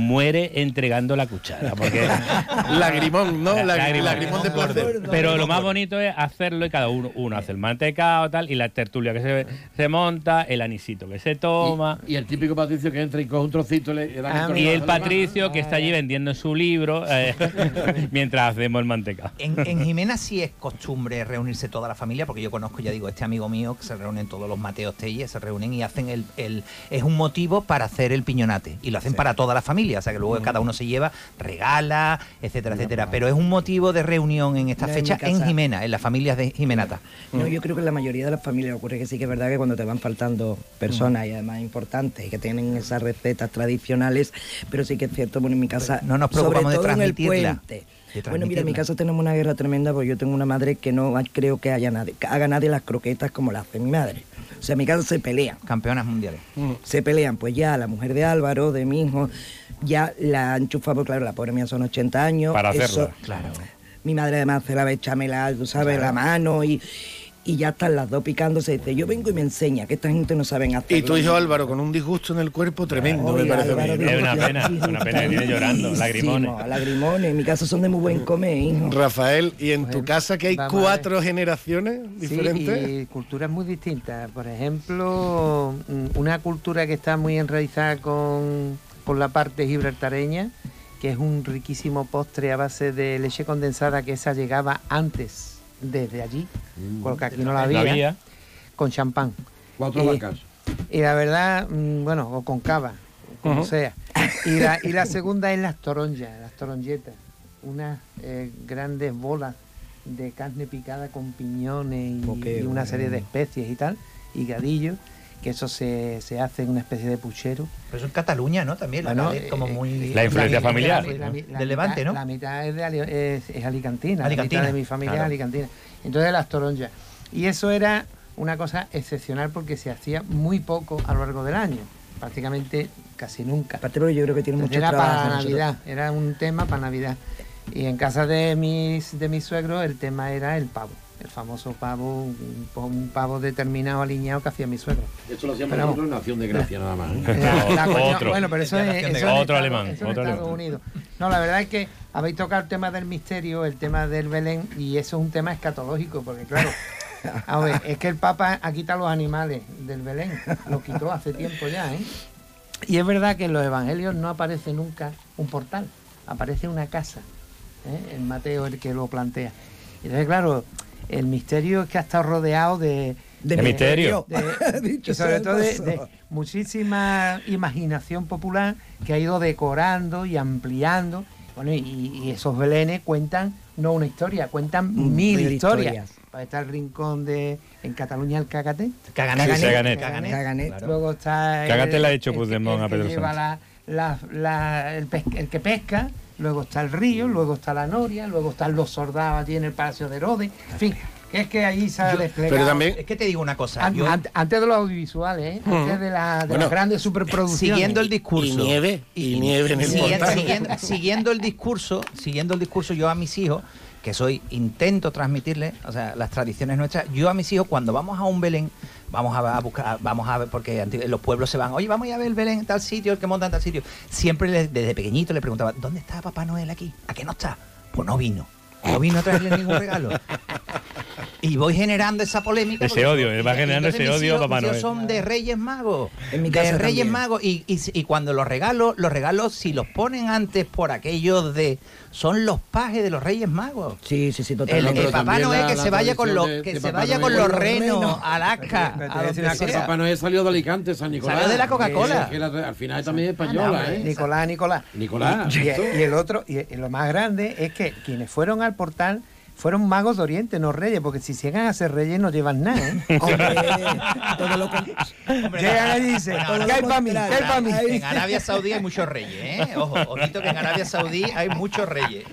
muere entregando la cuchara. Porque lagrimón, ¿no? La- Lagrimón, lagrimón de placer. pero lo más bonito es hacerlo y cada uno, uno hace el mantecado tal y la tertulia que se, se monta, el anisito que se toma. Y el típico Patricio que entra y coge un trocito le, le da Ah, Y el Patricio que está allí vendiendo su libro eh, mientras hacemos el mantecado. En, en Jimena sí es costumbre reunirse toda la familia, porque yo conozco, ya digo, este amigo mío que se reúnen todos los Mateos Telles, se reúnen y hacen el, el- Es un motivo para hacer el piñonate. Y lo hacen para toda la familia, o sea que luego cada uno se lleva, regala, etcétera, etcétera. Pero es un motivo de reunión en esta No, en fecha en, Jimena, en las familias de Jimenata. No, yo creo que en la mayoría de las familias ocurre que sí que es verdad que cuando te van faltando personas y además importantes y que tienen esas recetas tradicionales, pero sí que es cierto, bueno, en mi casa, no nos sobre preocupamos de todo en el transmitirla, puente. Bueno, mira, en mi transmitirla. casa tenemos una guerra tremenda porque yo tengo una madre que no creo que haya nadie, que haga nadie las croquetas como las hace mi madre. O sea, en mi casa se pelean. Campeonas mundiales. Se pelean, pues ya la mujer de Álvaro, de mi hijo, ya la porque, claro, la pobre mía son 80 años. Para eso- hacerla. Claro. mi madre además hace la bechamela, tú sabes, la mano y, y ya están las dos picándose. Dice, yo vengo y me enseña que esta gente no saben hacer. Y tu hijo Álvaro con un disgusto en el cuerpo tremendo, me Oiga, parece. a mí. Álvaro, Es una pena, una pena que viene llorando, lagrimones. Lagrimones, en mi casa son de muy buen comer, hijo. Rafael, ¿y en tu casa que hay cuatro generaciones diferentes? Sí, y culturas muy distintas. Por ejemplo, mm, una cultura que está muy enraizada con, con la parte gibraltareña, que es un riquísimo postre a base de leche condensada que esa llegaba antes desde allí, porque aquí no la había, con champán. Cuatro Y- vacas. Y la verdad, mm, bueno, o con cava, como sea. Y la, y la segunda es las toronjas, las toronjetas, unas eh, grandes bolas de carne picada con piñones y, y una bueno. serie de especies y tal, y gadillos, que eso se, se hace en una especie de puchero. Pero eso en Cataluña, ¿no? También, la Bueno, cadena, como eh, muy... La influencia mi- familiar, la- la- la Del Levante, ¿no? La mitad es, de Ali- es, es alicantina, Alicantina, la mitad de mi familia claro. es alicantina. Entonces las toronjas. Y eso era una cosa excepcional porque se hacía muy poco a lo largo del año, prácticamente casi nunca. Aparte porque yo creo que tiene mucho Era trabajo. para nosotros- Navidad, era un tema para Navidad. Y en casa de mis, de mis suegros el tema era el pavo, el famoso pavo, un, pavo determinado alineado que hacía mi suegro. Eso lo hacíamos nosotros en. Acción de Gracia nada más. ¿eh? La- la coña- Otro. Bueno, pero eso es, eso Otro Estados- alemán, eso otro Estados alemán. Unidos. No, la verdad es que habéis tocado el tema del misterio, el tema del Belén, y eso es un tema escatológico, porque claro, a ver, es que el Papa ha quitado los animales del Belén, los quitó hace tiempo ya, ¿eh? Y es verdad que en los evangelios no aparece nunca un portal, aparece una casa. ¿eh? El Mateo el que lo plantea. Entonces, claro, el misterio es que ha estado rodeado de... De ¿Qué misterio? de- sobre todo de, muchísima imaginación popular que ha ido decorando y ampliando. Bueno, y, y esos belenes cuentan no una historia, cuentan Mm, mil mil historias. historias. Ahí está el rincón de en Cataluña el Cagaté. Caganet. Sí, Caganet. Caganet. Luego está Caganet el- la ha hecho el que- Puigdemont el a Pedro lleva Sánchez. la- la- la- el, pes- el que pesca, luego está el río, luego está la noria, luego están los soldados allí en el Palacio de Herodes. En fin, que es que allí se ha desplegado. pero también- Es que te digo una cosa. An- yo- an- antes de los audiovisuales, ¿eh? antes Ujú. de, la, de Bueno, las grandes superproducciones. siguiendo el discurso Y nieve, y nieve en el Siguiendo, portal. siguiendo- siguiendo el discurso, siguiendo el discurso, yo a mis hijos, que soy, intento transmitirles, o sea, las tradiciones nuestras, yo a mis hijos cuando vamos a un Belén, vamos a, buscar, vamos a ver, porque los pueblos se van, oye, vamos a ir a ver el Belén en tal sitio, el que monta en tal sitio. Siempre desde pequeñito le preguntaba, ¿dónde está Papá Noel aquí? ¿A qué no está? Pues no vino. No vino a traerle ningún regalo. Y voy generando esa polémica. Ese odio, él va generando ese odio hijos- Papá Noel. son de Reyes Magos. En mi de Reyes también. Magos. Y, y, y cuando los regalos, los regalos, si los ponen antes por aquellos de. Son los pajes de los Reyes Magos. Sí, sí, sí, El, totalmente. el Pero Papá Noel que la se vaya con los que se vaya con los renos renos. a Alaska. Papá Noel salió de Alicante, San Nicolás. Salió de la Coca-Cola. Al final también es Ah, española, hombre. ¿eh? Nicolás, Nicolás. Nicolás, Y, el otro, y, y lo más grande es que quienes fueron al portal fueron magos de Oriente, no reyes, porque si llegan a ser reyes no llevan nada. ¿eh? Hombre, todo lo con- Llegan y dicen, ¿qué hay para mí? ¿Qué hay para mí? En Arabia Saudí hay muchos reyes, ¿eh? Ojo, ojito que en Arabia Saudí hay muchos reyes.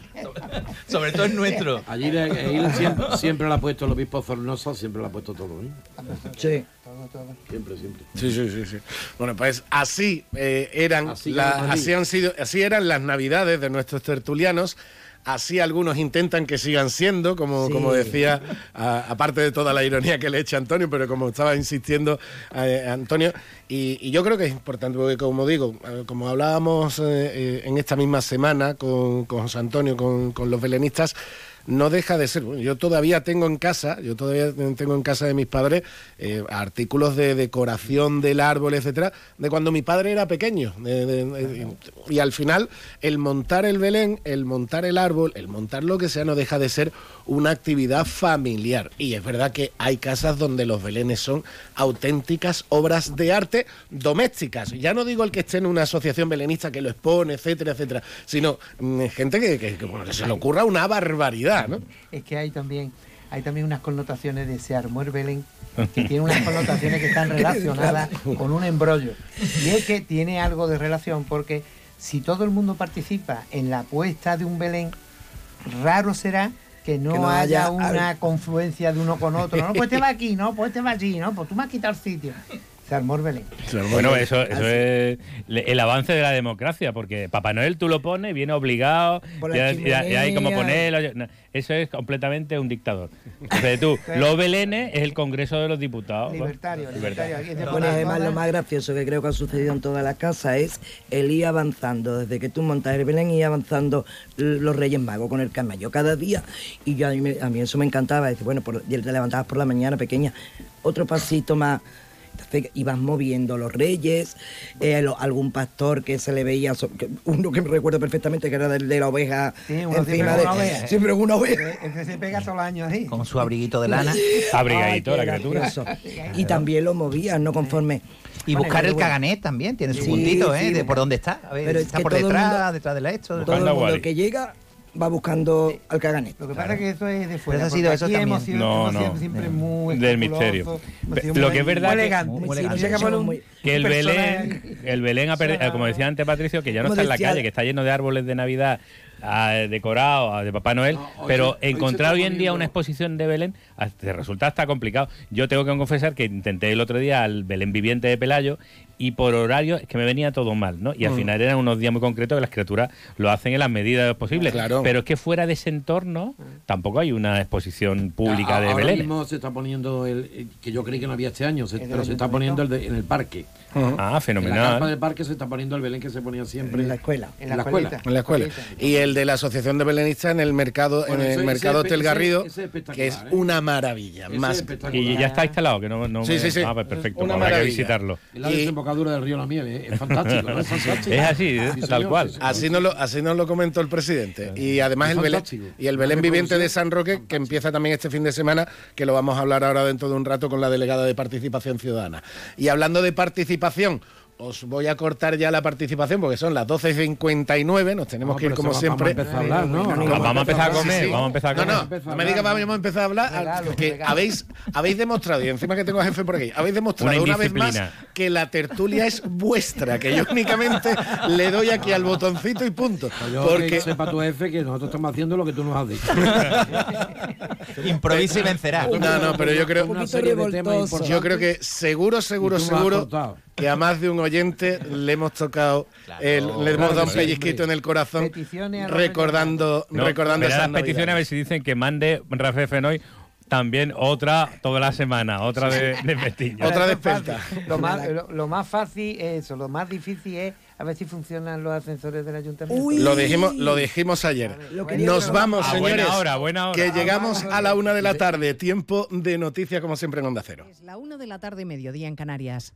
Sobre, todo el nuestro. Allí siempre, siempre le ha puesto el obispo Zornosa, siempre le ha puesto todo, ¿eh? Sí. Siempre, siempre. Sí, sí, sí, sí. Bueno, pues así eh, eran la- así han sido, así eran las navidades de nuestros tertulianos. Así algunos intentan que sigan siendo, como, Sí. como decía, aparte de toda la ironía que le echa Antonio, pero como estaba insistiendo eh, Antonio, y, y yo creo que es importante, porque como digo, como hablábamos eh, eh, en esta misma semana con, con José Antonio, con, con los belenistas, no deja de ser. Yo todavía tengo en casa, yo todavía tengo en casa de mis padres eh, artículos de decoración del árbol, etcétera, de cuando mi padre era pequeño. Y al final, el montar el Belén, el montar el árbol, el montar lo que sea, no deja de ser una actividad familiar. Y es verdad que hay casas donde los Belenes son auténticas obras de arte domésticas. Ya no digo el que esté en una asociación belenista que lo expone, etcétera, etcétera, sino mm, gente que se le ocurra una barbaridad, ¿no? Es que hay también, hay también unas connotaciones de se armó el Belén, que tiene unas connotaciones que están relacionadas con un embrollo. Y es que tiene algo de relación porque si todo el mundo participa en la puesta de un Belén, raro será que no, Que no haya, haya una al- confluencia de uno con otro. No, pues te va aquí, no, pues te va allí, no, pues tú me has quitado el sitio. Se armó el Belén. Bueno, eso, eso es el avance de la democracia, porque Papá Noel tú lo pones, viene obligado, Por y, la y- y hay como ponerlo. no, Eso es completamente un dictador. Entonces tú, los belenes es el Congreso de los Diputados. Libertario, libertario. Bueno, además lo más gracioso que creo que ha sucedido en todas las casas es el ir avanzando, desde que tú montas el Belén y avanzando los Reyes Magos con el camello cada día. Y yo, a, mí, me- a mí eso me encantaba, decir, bueno, por, y te levantabas por la mañana pequeña, otro pasito más. Entonces ibas moviendo los reyes, eh, lo- algún pastor que se le veía, so- que- uno que me recuerdo perfectamente que era del de la oveja, Sí, uno siempre encima con de, una oveja. siempre con una oveja. El que se pega todos los años ahí. Con su abriguito de lana. Abrigadito, Ay, la criatura. Y también lo movías, ¿no? Conforme. Y Bueno, buscar el bueno. caganet también, tiene su Sí, puntito, ¿eh? sí, de por dónde está. A ver, Pero es está que por todo el detrás, mundo- detrás de la esto. Todo el mundo que llega va buscando al caganet. Lo que pasa es que eso es de fuera. Eso ha sido eso también. hemos sido- No, hemos sido no. siempre muy Del misterio. Lo muy- que es verdad muy que- elegante. muy Muy- Que el Belén, el Belén, ha perdido- como decía antes Patricio, que ya no está en la calle, que está lleno de árboles de Navidad decorados de Papá Noel, No, hoy pero hoy encontrar hoy en día una exposición de Belén te resulta hasta complicado. Yo tengo que confesar que intenté el otro día al Belén viviente de Pelayo y por horario es que me venía todo mal, ¿no? Y al Mm. final eran unos días muy concretos que las criaturas lo hacen en las medidas posibles. Claro. Pero es que fuera de ese entorno tampoco hay una exposición pública A- de Ahora Belén. mismo se está poniendo el eh, que yo creí que no había este año, se- ¿El pero se está poniendo el de- en el parque. Ah, En la carpa fenomenal. del parque se está poniendo el Belén que se ponía siempre En la escuela. En En la la escuela. En la escuela. Y el de la Asociación de Belenistas en el mercado, Bueno, en el ese- mercado ese- Hotel Garrido, ese es que es ¿eh? una maravilla. Ese Más, es. Y ya está instalado, que no, no Sí, me- sí, sí. Ah, pues perfecto, Una habrá que visitarlo. En la Y- desembocadura del río La Miel, ¿eh? es fantástico, ¿no? Es fantástico. Es así, ¿eh? Sí, tal señor, cual. Así nos, lo, así nos lo comentó el presidente. Y además Es el Belén, y el Belén Viviente de San Roque, que empieza también este fin de semana, que lo vamos a hablar ahora dentro de un rato con la delegada de Participación Ciudadana. Y hablando de participación, os voy a cortar ya la participación porque son las 12.59, nos tenemos No, que ir como siempre. vamos a empezar a hablar, ¿no? Vamos a empezar a comer, Sí, sí. vamos a empezar a No, comer. no, no me digas vamos a empezar a hablar, que habéis, habéis demostrado, y encima que tengo a jefe por aquí, habéis demostrado Una una, vez más que la tertulia es vuestra, que yo únicamente le doy aquí al botoncito y punto. Yo Porque que sepa tu jefe que nosotros estamos haciendo lo que tú nos has dicho. Improvisa y vencerá. No, no, pero yo creo, Una serie de temas importantes. yo creo que seguro, seguro, seguro cortado. Que a más de un oyente le hemos tocado, el- le hemos dado un pellizquito en el corazón recordando, No, recordando esas las peticiones a ver si dicen que mande Rafael Fenoy también otra toda la semana, otra de, de. Otra Pero de es fácil. Lo más, lo, lo más fácil es eso, lo más difícil es a ver si funcionan los ascensores del ayuntamiento. Lo dijimos, lo dijimos ayer. Nos vamos, A buena señores. hora, a buena hora. Que llegamos a la una de la tarde. Tiempo de noticias, como siempre, en Onda Cero. Es la una de la tarde, mediodía en Canarias.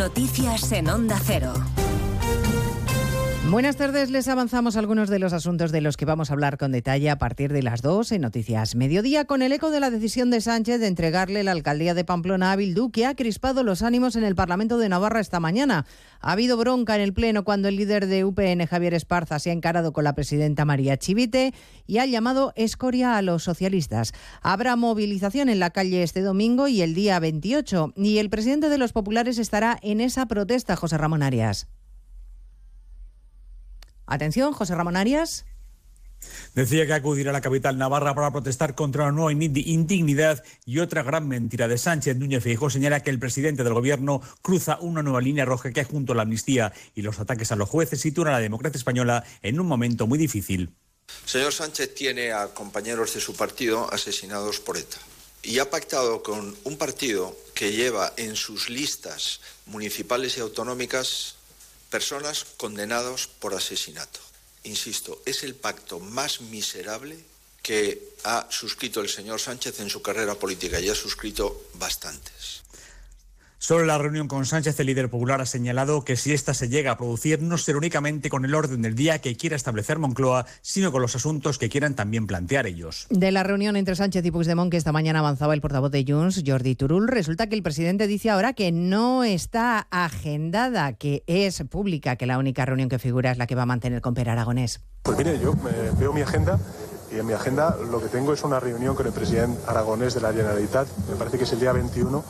Noticias en Onda Cero. Buenas tardes, les avanzamos algunos de los asuntos de los que vamos a hablar con detalle a partir de las 2 en Noticias Mediodía, con el eco de la decisión de Sánchez de entregarle la alcaldía de Pamplona a Bildu, que ha crispado los ánimos en el Parlamento de Navarra esta mañana. Ha habido bronca en el Pleno cuando el líder de UPN, Javier Esparza, se ha encarado con la presidenta María Chivite y ha llamado escoria a los socialistas. Habrá movilización en la calle este domingo y el día 28, y el presidente de los populares estará en esa protesta, José Ramón Arias. Atención, José Ramón Arias. Decía que acudirá a la capital navarra para protestar contra una nueva indi- indignidad y otra gran mentira de Sánchez. Núñez Feijóo señala que el presidente del gobierno cruza una nueva línea roja que junto a la amnistía y los ataques a los jueces sitúan a la democracia española en un momento muy difícil. Señor Sánchez tiene a compañeros de su partido asesinados por ETA y ha pactado con un partido que lleva en sus listas municipales y autonómicas personas condenados por asesinato. Insisto, es el pacto más miserable que ha suscrito el señor Sánchez en su carrera política y ha suscrito bastantes. Solo en la reunión con Sánchez, el líder popular ha señalado que si esta se llega a producir, no será únicamente con el orden del día que quiera establecer Moncloa, sino con los asuntos que quieran también plantear ellos. De la reunión entre Sánchez y Puigdemont que esta mañana avanzaba el portavoz de Junts, Jordi Turul, resulta que el presidente dice ahora que no está agendada, que es pública, que la única reunión que figura es la que va a mantener con Per Aragonés. Pues mire, yo eh, veo mi agenda y en mi agenda lo que tengo es una reunión con el presidente aragonés de la Generalitat, me parece que es el día 21,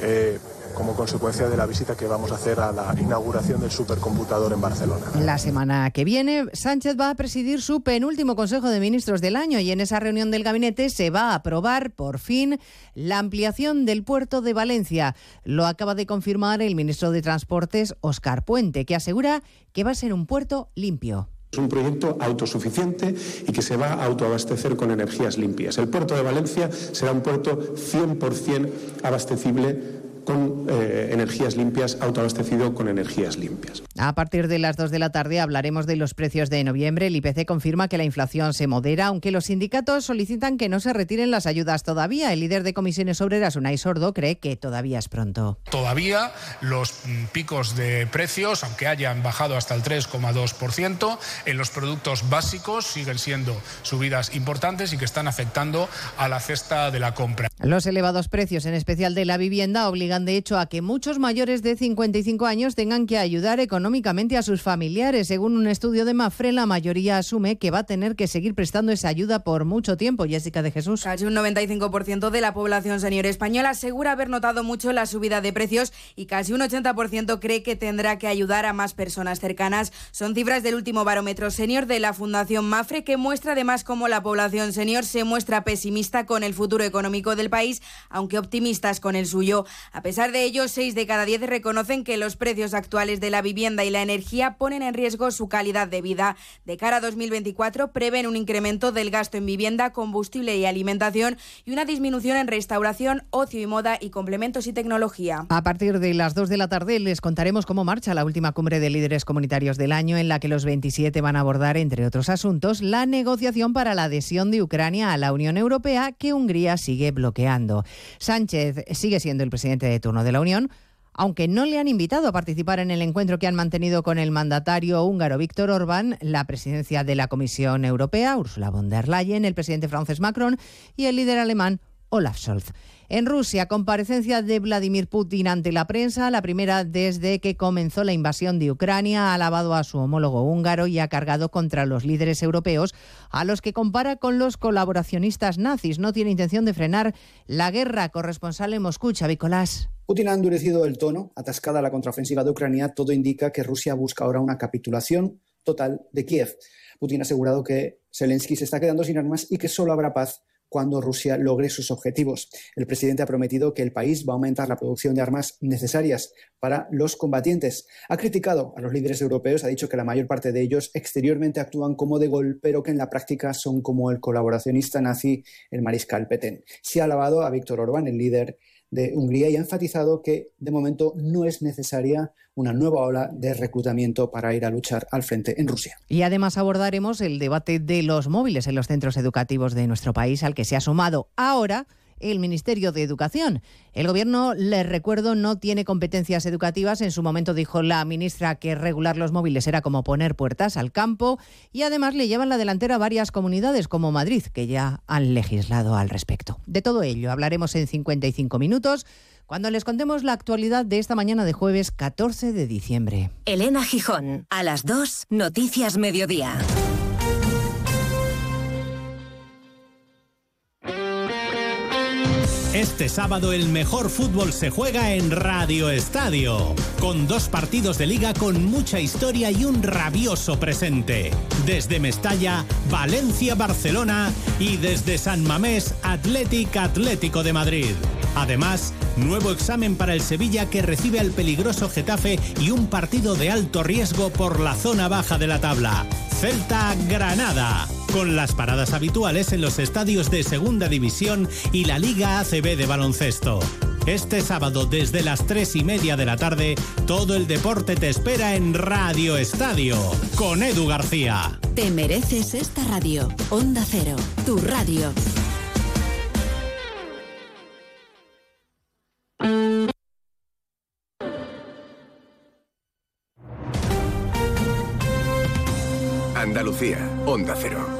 eh, como consecuencia de la visita que vamos a hacer a la inauguración del supercomputador en Barcelona. La semana que viene, Sánchez va a presidir su penúltimo Consejo de Ministros del año y en esa reunión del gabinete se va a aprobar, por fin, la ampliación del puerto de Valencia. Lo acaba de confirmar el ministro de Transportes, Óscar Puente, que asegura que va a ser un puerto limpio. Es un proyecto autosuficiente y que se va a autoabastecer con energías limpias. El puerto de Valencia será un puerto 100% abastecible con eh, energías limpias, autoabastecido con energías limpias. A partir de las 2 de la tarde hablaremos de los precios de noviembre. El IPC confirma que la inflación se modera, aunque los sindicatos solicitan que no se retiren las ayudas todavía. El líder de comisiones obreras, Unai Sordo, cree que todavía es pronto. Todavía los mm, picos de precios, aunque hayan bajado hasta el 3,2%, en los productos básicos siguen siendo subidas importantes y que están afectando a la cesta de la compra. Los elevados precios, en especial de la vivienda, obligan de hecho a que muchos mayores de 55 años tengan que ayudar económicamente a sus familiares. Según un estudio de Mafre, la mayoría asume que va a tener que seguir prestando esa ayuda por mucho tiempo. Jessica de Jesús. Casi un 95% de la población senior española asegura haber notado mucho la subida de precios y casi un 80% cree que tendrá que ayudar a más personas cercanas. Son cifras del último barómetro senior de la Fundación Mafre que muestra además cómo la población senior se muestra pesimista con el futuro económico del país, aunque optimistas con el suyo. A pesar de ello, 6 de cada 10 reconocen que los precios actuales de la vivienda y la energía ponen en riesgo su calidad de vida. De cara a 2024 prevén un incremento del gasto en vivienda, combustible y alimentación y una disminución en restauración, ocio y moda y complementos y tecnología. A partir de las 2 de la tarde les contaremos cómo marcha la última cumbre de líderes comunitarios del año en la que los 27 van a abordar, entre otros asuntos, la negociación para la adhesión de Ucrania a la Unión Europea que Hungría sigue bloqueando. Sánchez sigue siendo el presidente de turno de la Unión, aunque no le han invitado a participar en el encuentro que han mantenido con el mandatario húngaro Víctor Orbán, la presidencia de la Comisión Europea, Ursula von der Leyen, el presidente francés Macron y el líder alemán Olaf Scholz. En Rusia, comparecencia de Vladimir Putin ante la prensa, la primera desde que comenzó la invasión de Ucrania, ha alabado a su homólogo húngaro y ha cargado contra los líderes europeos, a los que compara con los colaboracionistas nazis. No tiene intención de frenar la guerra. Corresponsal en Moscú, Chavicolás. Putin ha endurecido el tono, atascada la contraofensiva de Ucrania, todo indica que Rusia busca ahora una capitulación total de Kiev. Putin ha asegurado que Zelensky se está quedando sin armas y que solo habrá paz cuando Rusia logre sus objetivos. El presidente ha prometido que el país va a aumentar la producción de armas necesarias para los combatientes. Ha criticado a los líderes europeos, ha dicho que la mayor parte de ellos exteriormente actúan como de gol, pero que en la práctica son como el colaboracionista nazi, el mariscal Petén. Se ha alabado a Víctor Orbán, el líder de Hungría y ha enfatizado que de momento no es necesaria una nueva ola de reclutamiento para ir a luchar al frente en Rusia. Y además abordaremos el debate de los móviles en los centros educativos de nuestro país al que se ha sumado ahora el Ministerio de Educación. El Gobierno, les recuerdo, no tiene competencias educativas. En su momento dijo la ministra que regular los móviles era como poner puertas al campo y además le llevan la delantera a varias comunidades como Madrid, que ya han legislado al respecto. De todo ello hablaremos en 55 minutos cuando les contemos la actualidad de esta mañana de jueves 14 de diciembre. Elena Gijón, a las 2, Noticias Mediodía. Este sábado el mejor fútbol se juega en Radio Estadio, con dos partidos de liga con mucha historia y un rabioso presente. Desde Mestalla, Valencia, Barcelona y desde San Mamés, Athletic Atlético de Madrid. Además, nuevo examen para el Sevilla que recibe al peligroso Getafe y un partido de alto riesgo por la zona baja de la tabla. Celta Granada, con las paradas habituales en los estadios de Segunda División y la Liga ACB de baloncesto. Este sábado desde las tres y media de la tarde, todo el deporte te espera en Radio Estadio, con Edu García. Te mereces esta radio. Onda Cero, tu radio. Andalucía, Onda Cero.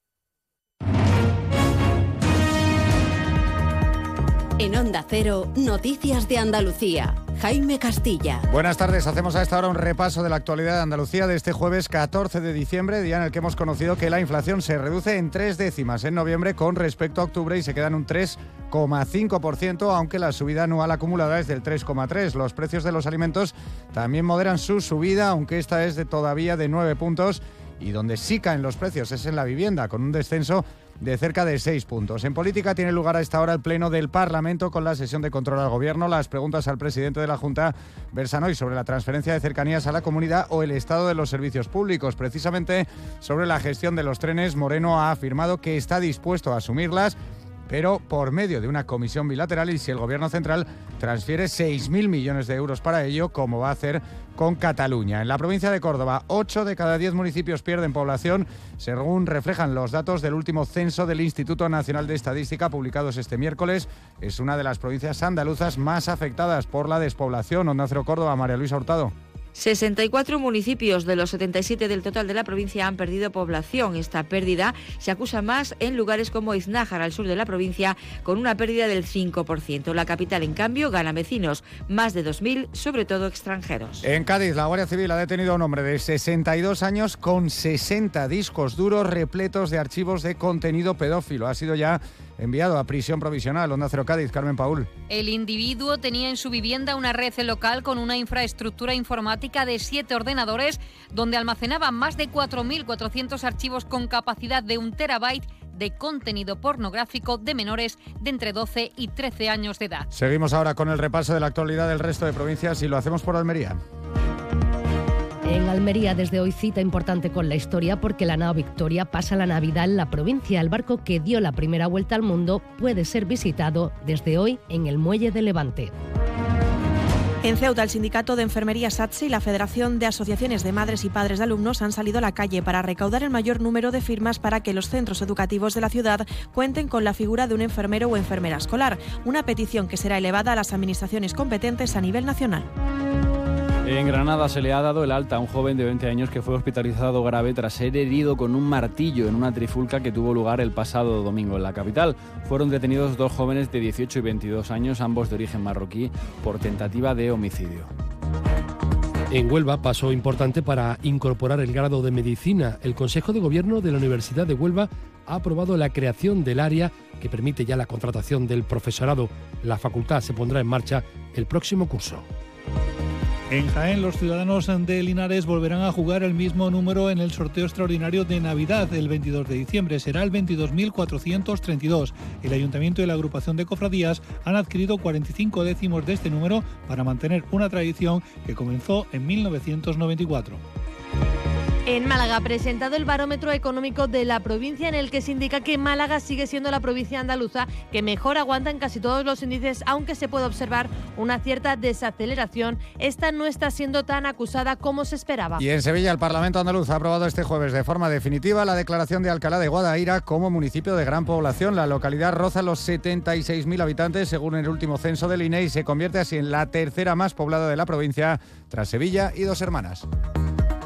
En Onda Cero, Noticias de Andalucía. Jaime Castilla. Buenas tardes, hacemos a esta hora un repaso de la actualidad de Andalucía de este jueves 14 de diciembre, día en el que hemos conocido que la inflación se reduce en tres décimas en noviembre con respecto a octubre y se queda en un 3,5%, aunque la subida anual acumulada es del 3,3%. Los precios de los alimentos también moderan su subida, aunque esta es de todavía de 9 puntos y donde sí caen los precios es en la vivienda, con un descenso de cerca de seis puntos. En política tiene lugar a esta hora el Pleno del Parlamento con la sesión de control al Gobierno. Las preguntas al presidente de la Junta versan hoy sobre la transferencia de cercanías a la comunidad o el estado de los servicios públicos. Precisamente sobre la gestión de los trenes, Moreno ha afirmado que está dispuesto a asumirlas pero por medio de una comisión bilateral y si el Gobierno central transfiere 6.000 millones de euros para ello, como va a hacer con Cataluña. En la provincia de Córdoba, 8 de cada 10 municipios pierden población, según reflejan los datos del último censo del Instituto Nacional de Estadística publicados este miércoles. Es una de las provincias andaluzas más afectadas por la despoblación. Onda Cero Córdoba, María Luisa Hurtado. 64 municipios de los 77 del total de la provincia han perdido población. Esta pérdida se acusa más en lugares como Iznájar, al sur de la provincia, con una pérdida del 5%. La capital, en cambio, gana vecinos, más de 2.000, sobre todo extranjeros. En Cádiz, la Guardia Civil ha detenido a un hombre de 62 años con 60 discos duros repletos de archivos de contenido pedófilo. Ha sido ya enviado a prisión provisional. Onda Cero Cádiz, Carmen Paul. El individuo tenía en su vivienda una red local con una infraestructura informática de siete ordenadores donde almacenaba más de 4.400 archivos con capacidad de un terabyte de contenido pornográfico de menores de entre 12 y 13 años de edad. Seguimos ahora con el repaso de la actualidad del resto de provincias y lo hacemos por Almería. En Almería desde hoy cita importante con la historia porque la nao Victoria pasa la Navidad en la provincia. El barco que dio la primera vuelta al mundo puede ser visitado desde hoy en el muelle de Levante. En Ceuta, el sindicato de enfermería SATSE y la Federación de Asociaciones de Madres y Padres de Alumnos han salido a la calle para recaudar el mayor número de firmas para que los centros educativos de la ciudad cuenten con la figura de un enfermero o enfermera escolar, una petición que será elevada a las administraciones competentes a nivel nacional. En Granada se le ha dado el alta a un joven de 20 años que fue hospitalizado grave tras ser herido con un martillo en una trifulca que tuvo lugar el pasado domingo en la capital. Fueron detenidos dos jóvenes de 18 y 22 años, ambos de origen marroquí, por tentativa de homicidio. En Huelva, paso importante para incorporar el grado de medicina. El Consejo de Gobierno de la Universidad de Huelva ha aprobado la creación del área que permite ya la contratación del profesorado. La facultad se pondrá en marcha el próximo curso. En Jaén, los ciudadanos de Linares volverán a jugar el mismo número en el sorteo extraordinario de Navidad el 22 de diciembre. Será el 22.432. El Ayuntamiento y la agrupación de cofradías han adquirido 45 décimos de este número para mantener una tradición que comenzó en 1994. En Málaga ha presentado el barómetro económico de la provincia en el que se indica que Málaga sigue siendo la provincia andaluza que mejor aguanta en casi todos los índices, aunque se puede observar una cierta desaceleración. Esta no está siendo tan acusada como se esperaba. Y en Sevilla el Parlamento andaluz ha aprobado este jueves de forma definitiva la declaración de Alcalá de Guadaira como municipio de gran población. La localidad roza los 76.000 habitantes según el último censo del INE y se convierte así en la tercera más poblada de la provincia tras Sevilla y dos hermanas.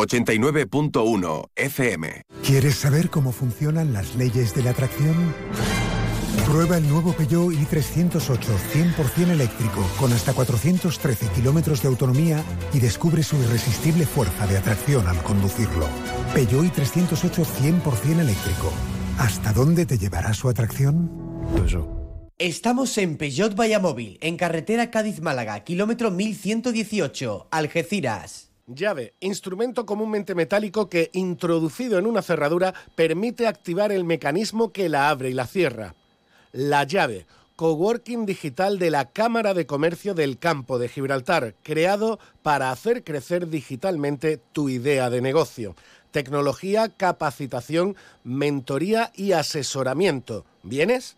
89.1 FM. ¿Quieres saber cómo funcionan las leyes de la atracción? Prueba el nuevo Peugeot i308 100% eléctrico con hasta 413 kilómetros de autonomía y descubre su irresistible fuerza de atracción al conducirlo. Peugeot i308 100% eléctrico. ¿Hasta dónde te llevará su atracción? Estamos en Peugeot Vallamóvil, en carretera Cádiz-Málaga, kilómetro 1118, Algeciras. Llave, instrumento comúnmente metálico que, introducido en una cerradura, permite activar el mecanismo que la abre y la cierra. La llave, coworking digital de la Cámara de Comercio del Campo de Gibraltar, creado para hacer crecer digitalmente tu idea de negocio. Tecnología, capacitación, mentoría y asesoramiento. ¿Vienes?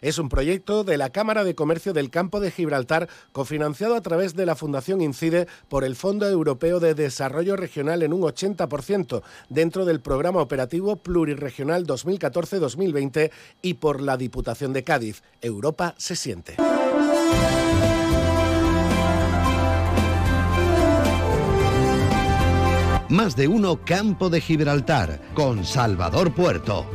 Es un proyecto de la Cámara de Comercio del Campo de Gibraltar, cofinanciado a través de la Fundación Incide por el Fondo Europeo de Desarrollo Regional en un 80%, dentro del Programa Operativo Pluriregional 2014-2020 y por la Diputación de Cádiz. Europa se siente. Más de uno Campo de Gibraltar con Salvador Puerto.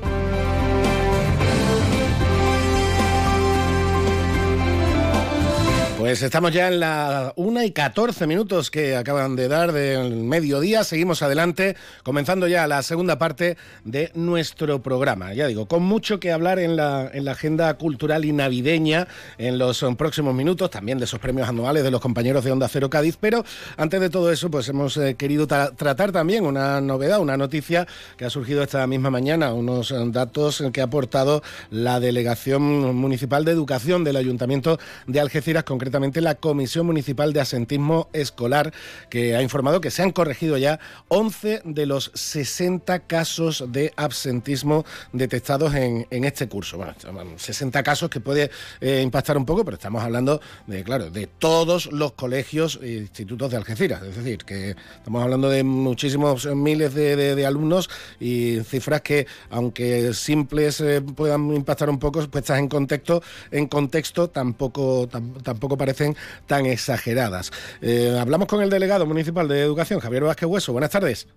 Pues estamos ya en la 1 y 14 minutos que acaban de dar del mediodía. Seguimos adelante, comenzando ya la segunda parte de nuestro programa. Ya digo, con mucho que hablar en la, en la agenda cultural y navideña en los próximos minutos, también de esos premios anuales de los compañeros de Onda Cero Cádiz. Pero antes de todo eso, pues hemos eh, querido tratar también una novedad, una noticia que ha surgido esta misma mañana, unos datos que ha aportado la Delegación Municipal de Educación del Ayuntamiento de Algeciras, concretamente la Comisión Municipal de Asentismo Escolar, que ha informado que se han corregido ya 11 de los 60 casos de absentismo detectados en, este curso. Bueno, 60 casos que puede eh, impactar un poco, pero estamos hablando de, claro, de todos los colegios e institutos de Algeciras. Es decir, que estamos hablando de muchísimos miles de, alumnos y cifras que, aunque simples eh, puedan impactar un poco, puestas en contexto, en contexto tampoco, tampoco parecen tan exageradas. Eh, hablamos con el delegado municipal de Educación, Javier Vázquez Hueso. Buenas tardes.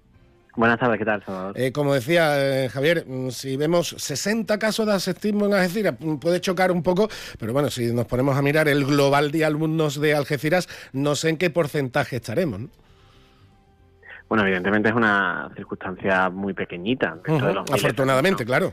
Buenas tardes, ¿qué tal, Salvador? Eh, como decía eh, Javier, mm, si vemos 60 casos de asestismo en Algeciras, mm, puede chocar un poco, pero bueno, si nos ponemos a mirar el global de alumnos de Algeciras, no sé en qué porcentaje estaremos. Bueno, evidentemente es una circunstancia muy pequeñita. Afortunadamente, claro.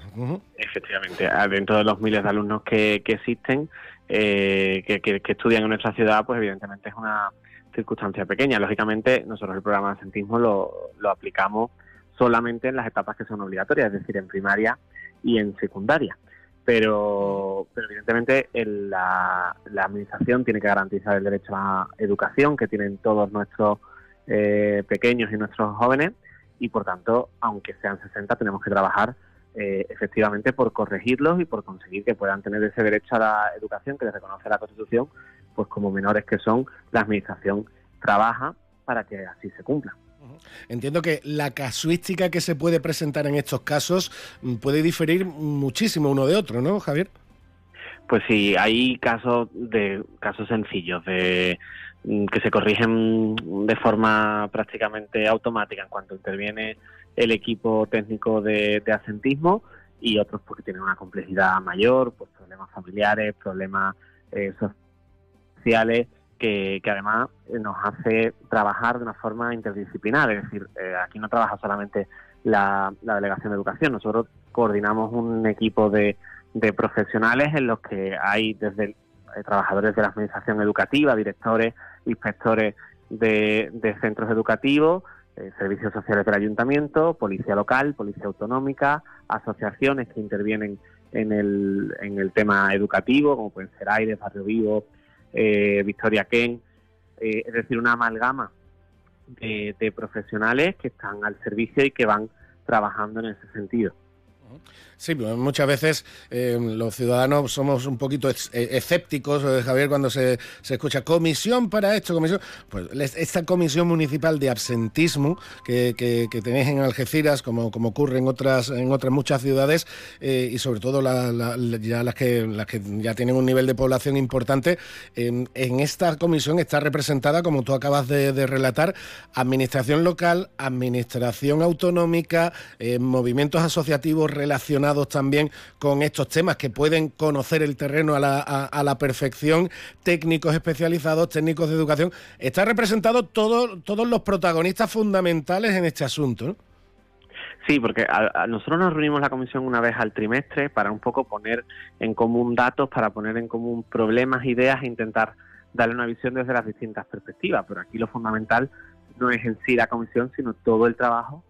Efectivamente, dentro de los miles de alumnos que, existen, eh, que, estudian en nuestra ciudad, pues evidentemente es una circunstancia pequeña. Lógicamente, nosotros el programa de asentismo lo, aplicamos solamente en las etapas que son obligatorias, es decir, en primaria y en secundaria. Pero, pero evidentemente la, Administración tiene que garantizar el derecho a educación que tienen todos nuestros eh, pequeños y nuestros jóvenes y, por tanto, aunque sean 60, tenemos que trabajar eh, efectivamente por corregirlos y por conseguir que puedan tener ese derecho a la educación que les reconoce la Constitución pues como menores que son, la Administración trabaja para que así se cumpla. Entiendo que la casuística que se puede presentar en estos casos mm, puede diferir muchísimo uno de otro, ¿no, Javier? Pues sí, hay casos de casos sencillos de mm, que se corrigen de forma prácticamente automática en cuanto interviene el equipo técnico de, asentismo y otros porque tienen una complejidad mayor, pues problemas familiares, problemas eh, que, además eh, nos hace trabajar de una forma interdisciplinar, es decir, eh, aquí no trabaja solamente la, Delegación de Educación, nosotros coordinamos un equipo de, profesionales en los que hay desde eh, trabajadores de la Administración Educativa, directores, inspectores de, centros educativos, servicios sociales del ayuntamiento, policía local, policía autonómica, asociaciones que intervienen en el, en el tema educativo, como pueden ser Aires, Barrio Vivo, eh, Victoria Ken, eh, es decir, una amalgama de profesionales que están al servicio y que van trabajando en ese sentido. Sí, muchas veces eh, los ciudadanos somos un poquito eh, escépticos, eh, Javier, cuando se, escucha comisión para esto, comisión. Pues esta comisión municipal de absentismo que, tenéis en Algeciras, como, como ocurre en otras, en otras muchas ciudades, y sobre todo ya las que, las que ya tienen un nivel de población importante, en esta comisión está representada, como tú acabas de relatar, administración local, administración autonómica, movimientos asociativos relacionados también con estos temas que pueden conocer el terreno a la, a, la perfección, técnicos especializados, técnicos de educación. Está representado todo, todos los protagonistas fundamentales en este asunto. Sí, porque nosotros nos reunimos la comisión una vez al trimestre para un poco poner en común datos, para poner en común problemas, ideas e intentar darle una visión desde las distintas perspectivas. Pero aquí lo fundamental no es en sí la comisión, sino todo el trabajo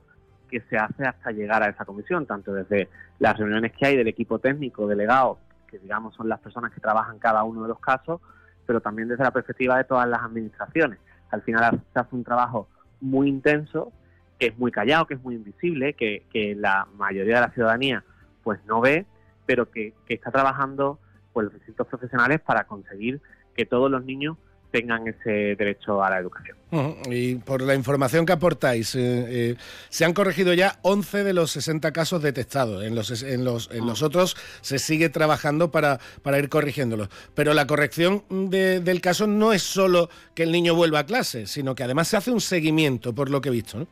que se hace hasta llegar a esa comisión, tanto desde las reuniones que hay del equipo técnico delegado, que digamos son las personas que trabajan cada uno de los casos, pero también desde la perspectiva de todas las administraciones. Al final se hace un trabajo muy intenso, que es muy callado, que es muy invisible, que, que la mayoría de la ciudadanía pues no ve, pero que, que está trabajando pues, los distintos profesionales para conseguir que todos los niños tengan ese derecho a la educación. Y por la información que aportáis, eh, eh, se han corregido ya 11 de los 60 casos detectados. En los, en los, en los otros se sigue trabajando para, para ir corrigiéndolos. Pero la corrección del caso no es solo que el niño vuelva a clase, sino que además se hace un seguimiento, por lo que he visto. ¿no?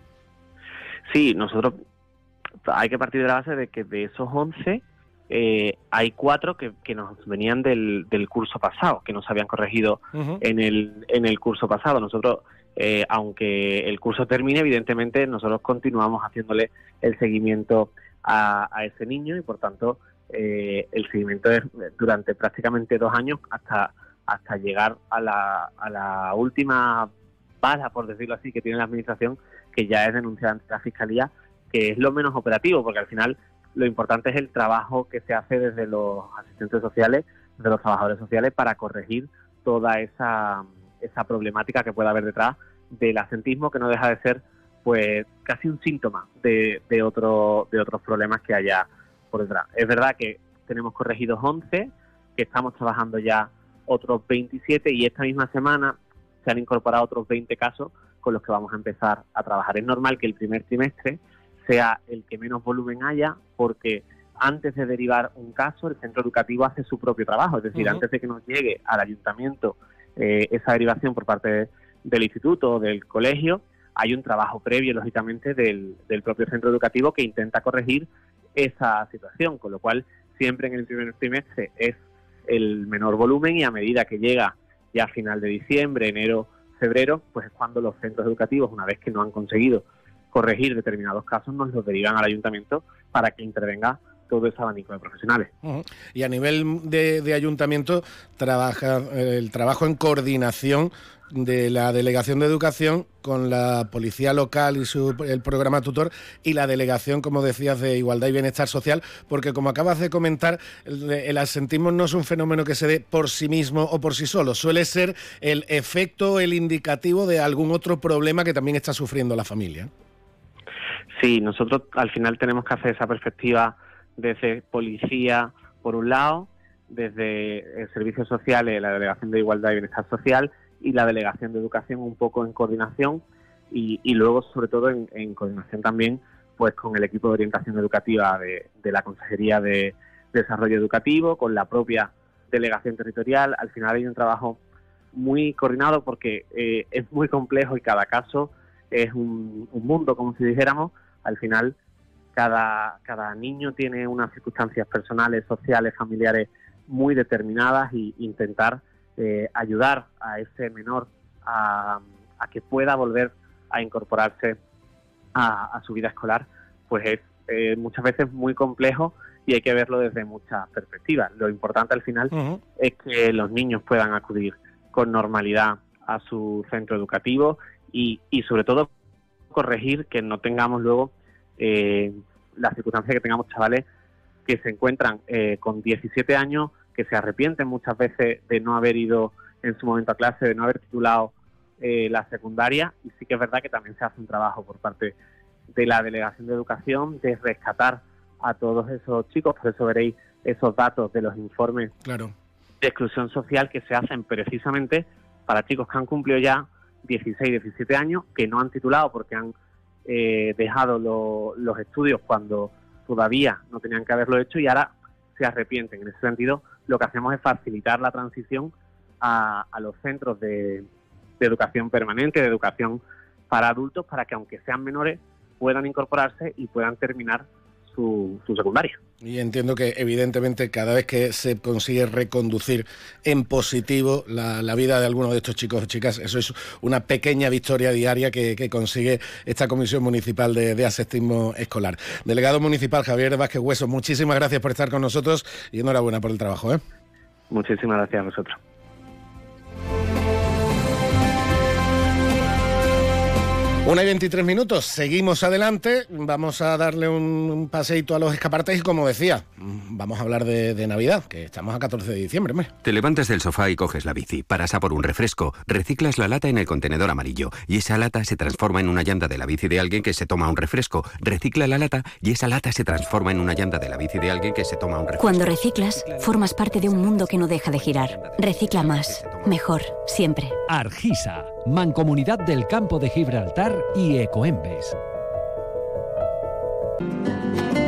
Sí, nosotros hay que partir de la base de que de esos 11 eh, hay cuatro que, que nos venían del, del, curso pasado, que no se habían corregido en, el, en el curso pasado. Nosotros, eh, aunque el curso termine, evidentemente nosotros continuamos haciéndole el seguimiento a, a ese niño y por tanto eh, el seguimiento es durante prácticamente dos años hasta, hasta llegar a la, a la última bala, por decirlo así, que tiene la Administración, que ya es denunciada ante la Fiscalía, que es lo menos operativo, porque al final lo importante es el trabajo que se hace desde los asistentes sociales, desde los trabajadores sociales, para corregir toda esa, esa problemática que pueda haber detrás del asentismo, que no deja de ser pues casi un síntoma de, de, otro, de otros problemas que haya por detrás. Es verdad que tenemos corregidos 11, que estamos trabajando ya otros 27 y esta misma semana se han incorporado otros 20 casos con los que vamos a empezar a trabajar. Es normal que el primer trimestre sea el que menos volumen haya, porque antes de derivar un caso, el centro educativo hace su propio trabajo, es decir, antes de que nos llegue al ayuntamiento eh, esa derivación por parte del instituto o del colegio, hay un trabajo previo, lógicamente, del, propio centro educativo que intenta corregir esa situación, con lo cual siempre en el primer trimestre es el menor volumen y a medida que llega ya a final de diciembre, enero, febrero, pues es cuando los centros educativos, una vez que no han conseguido corregir determinados casos, nos los derivan al ayuntamiento para que intervenga todo ese abanico de profesionales. Y a nivel de, ayuntamiento, trabaja eh, el trabajo en coordinación de la Delegación de Educación con la Policía Local y su, el programa tutor y la Delegación, como decías, de Igualdad y Bienestar Social, porque como acabas de comentar, el, el, asentismo no es un fenómeno que se dé por sí mismo o por sí solo, suele ser el efecto, el indicativo de algún otro problema que también está sufriendo la familia. Sí, nosotros al final tenemos que hacer esa perspectiva desde policía, por un lado, desde el Servicio Social, la Delegación de Igualdad y Bienestar Social y la Delegación de Educación un poco en coordinación y, luego sobre todo en, coordinación también pues con el equipo de orientación educativa de, la Consejería de Desarrollo Educativo, con la propia delegación territorial. Al final hay un trabajo muy coordinado porque eh, es muy complejo y cada caso es un, un mundo, como si dijéramos, al final cada, cada niño tiene unas circunstancias personales, sociales, familiares muy determinadas y intentar eh, ayudar a ese menor a, que pueda volver a incorporarse a, su vida escolar, pues es eh, muchas veces muy complejo y hay que verlo desde muchas perspectivas. Lo importante al final es que los niños puedan acudir con normalidad a su centro educativo y, y sobre todo corregir que no tengamos luego eh, la circunstancia que tengamos chavales que se encuentran eh, con 17 años, que se arrepienten muchas veces de no haber ido en su momento a clase, de no haber titulado eh, la secundaria, y sí que es verdad que también se hace un trabajo por parte de la Delegación de Educación de rescatar a todos esos chicos, por eso veréis esos datos de los informes claro. de exclusión social que se hacen precisamente para chicos que han cumplido ya 16, 17 años, que no han titulado porque han eh, dejado los estudios cuando todavía no tenían que haberlo hecho y ahora se arrepienten. En ese sentido, lo que hacemos es facilitar la transición a, los centros de, educación permanente, de educación para adultos, para que aunque sean menores puedan incorporarse y puedan terminar su, secundaria. Y entiendo que evidentemente cada vez que se consigue reconducir en positivo la, vida de algunos de estos chicos o chicas, eso es una pequeña victoria diaria que, consigue esta Comisión Municipal de, de, Asestismo Escolar. Delegado Municipal Javier Vázquez Hueso, muchísimas gracias por estar con nosotros y enhorabuena por el trabajo. ¿eh? Muchísimas gracias a vosotros. Una y 23 minutos, seguimos adelante, vamos a darle un paseito a los escaparates y como decía, vamos a hablar de, Navidad, que estamos a 14 de diciembre. Te levantas del sofá y coges la bici, paras a por un refresco, reciclas la lata en el contenedor amarillo y esa lata se transforma en una llanta de la bici de alguien que se toma un refresco, recicla la lata y esa lata se transforma en una llanta de la bici de alguien que se toma un refresco. Cuando reciclas, formas parte de un mundo que no deja de girar. Recicla más, mejor, siempre. Argisa, Mancomunidad del Campo de Gibraltar y Ecoembes.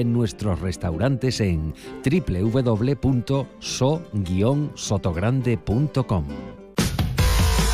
en nuestros restaurantes en www.so-sotogrande.com.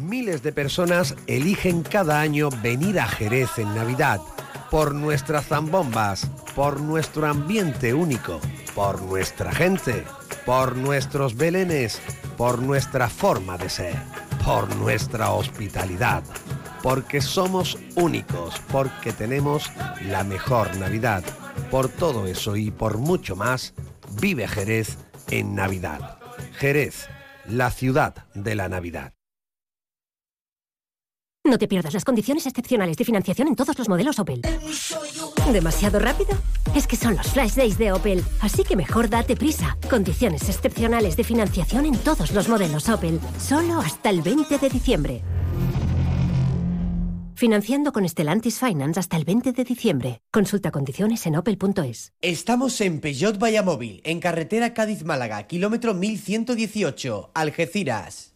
Miles de personas eligen cada año venir a Jerez en Navidad por nuestras zambombas, por nuestro ambiente único, por nuestra gente, por nuestros belenes, por nuestra forma de ser, por nuestra hospitalidad, porque somos únicos, porque tenemos la mejor Navidad. Por todo eso y por mucho más, vive Jerez en Navidad. Jerez, la ciudad de la Navidad. No te pierdas las condiciones excepcionales de financiación en todos los modelos Opel. ¿Demasiado rápido? Es que son los Flash Days de Opel, así que mejor date prisa. Condiciones excepcionales de financiación en todos los modelos Opel, solo hasta el 20 de diciembre. Financiando con Stellantis Finance hasta el 20 de diciembre. Consulta condiciones en opel.es. Estamos en Peugeot Vallamóvil, en carretera Cádiz-Málaga, kilómetro 1118, Algeciras.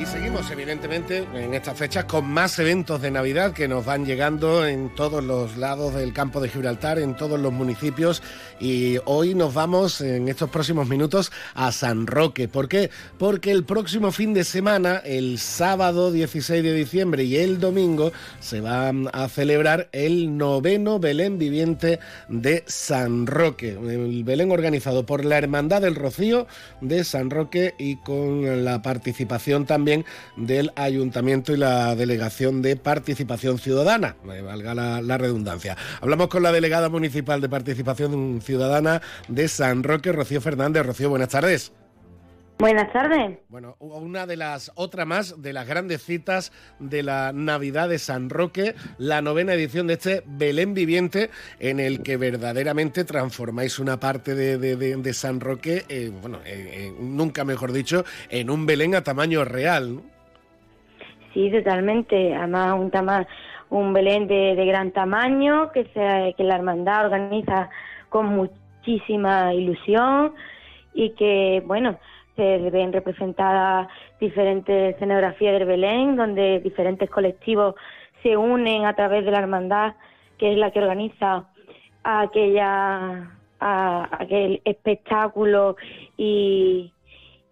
Y seguimos, evidentemente, en estas fechas con más eventos de Navidad que nos van llegando en todos los lados del campo de Gibraltar, en todos los municipios. Y hoy nos vamos, en estos próximos minutos, a San Roque. ¿Por qué? Porque el próximo fin de semana, el sábado 16 de diciembre y el domingo, se va a celebrar el noveno Belén viviente de San Roque. El Belén organizado por la Hermandad del Rocío de San Roque y con la participación también del Ayuntamiento y la Delegación de Participación Ciudadana, me valga la, redundancia. Hablamos con la delegada municipal de Participación Ciudadana de San Roque, Rocío Fernández. Rocío, buenas tardes. Buenas tardes. Bueno, una de las, otra más de las grandes citas de la Navidad de San Roque, la novena edición de este Belén Viviente, en el que verdaderamente transformáis una parte de, de, de, de San Roque, eh, bueno, eh, eh, nunca mejor dicho, en un Belén a tamaño real. ¿no? Sí, totalmente. Además, un, tama un Belén de, gran tamaño que, se, que la hermandad organiza con muchísima ilusión y que, bueno, se ven representadas diferentes escenografías del Belén, donde diferentes colectivos se unen a través de la hermandad, que es la que organiza aquella aquel espectáculo y,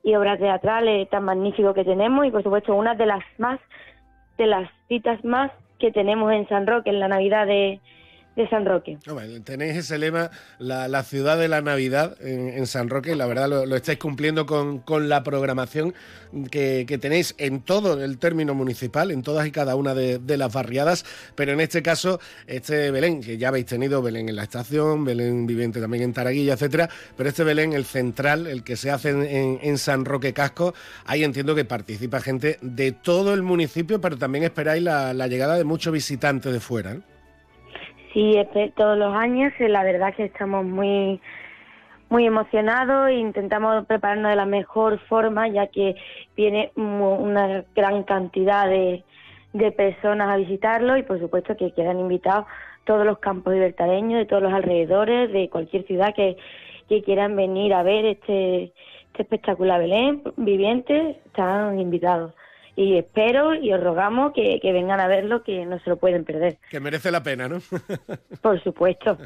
y obras teatrales tan magníficos que tenemos. Y por supuesto una de las más de las citas más que tenemos en San Roque en la Navidad de, de San Roque. Tenéis ese lema, la, la, ciudad de la Navidad en, San Roque, la verdad lo, estáis cumpliendo con, con la programación que, que, tenéis en todo el término municipal, en todas y cada una de, las barriadas, pero en este caso, este Belén, que ya habéis tenido Belén en la estación, Belén viviente también en Taraguilla, etcétera, pero este Belén, el central, el que se hace en, en, San Roque Casco, ahí entiendo que participa gente de todo el municipio, pero también esperáis la, llegada de muchos visitantes de fuera. Sí, todos los años, la verdad que estamos muy muy emocionados e intentamos prepararnos de la mejor forma, ya que viene una gran cantidad de, de personas a visitarlo y por supuesto que quedan invitados todos los campos libertareños de todos los alrededores, de cualquier ciudad que, que quieran venir a ver este, este espectacular Belén viviente, están invitados y espero y os rogamos que, que, vengan a verlo, que no se lo pueden perder. Que merece la pena, ¿no? Por supuesto.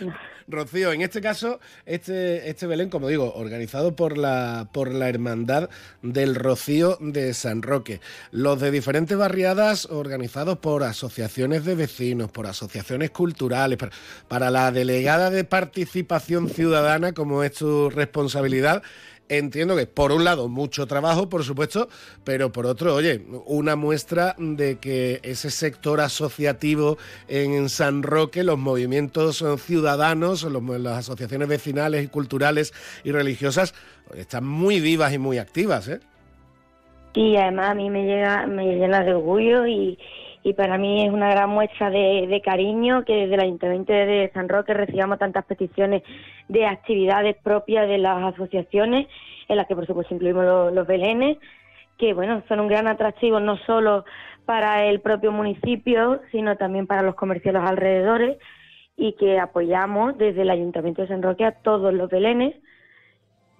Rocío, en este caso, este, este Belén, como digo, organizado por la, por la Hermandad del Rocío de San Roque. Los de diferentes barriadas organizados por asociaciones de vecinos, por asociaciones culturales, para, para la delegada de participación ciudadana, como es tu responsabilidad entiendo que por un lado mucho trabajo, por supuesto, pero por otro, oye, una muestra de que ese sector asociativo en San Roque, los movimientos ciudadanos, las asociaciones vecinales y culturales y religiosas, están muy vivas y muy activas, ¿eh? Sí, además a mí me llega, me llena de orgullo y, y para mí es una gran muestra de, cariño que desde el Ayuntamiento de San Roque recibamos tantas peticiones de actividades propias de las asociaciones, en las que por supuesto incluimos los, los belenes, que bueno, son un gran atractivo no solo para el propio municipio, sino también para los comercios alrededores y que apoyamos desde el Ayuntamiento de San Roque a todos los belenes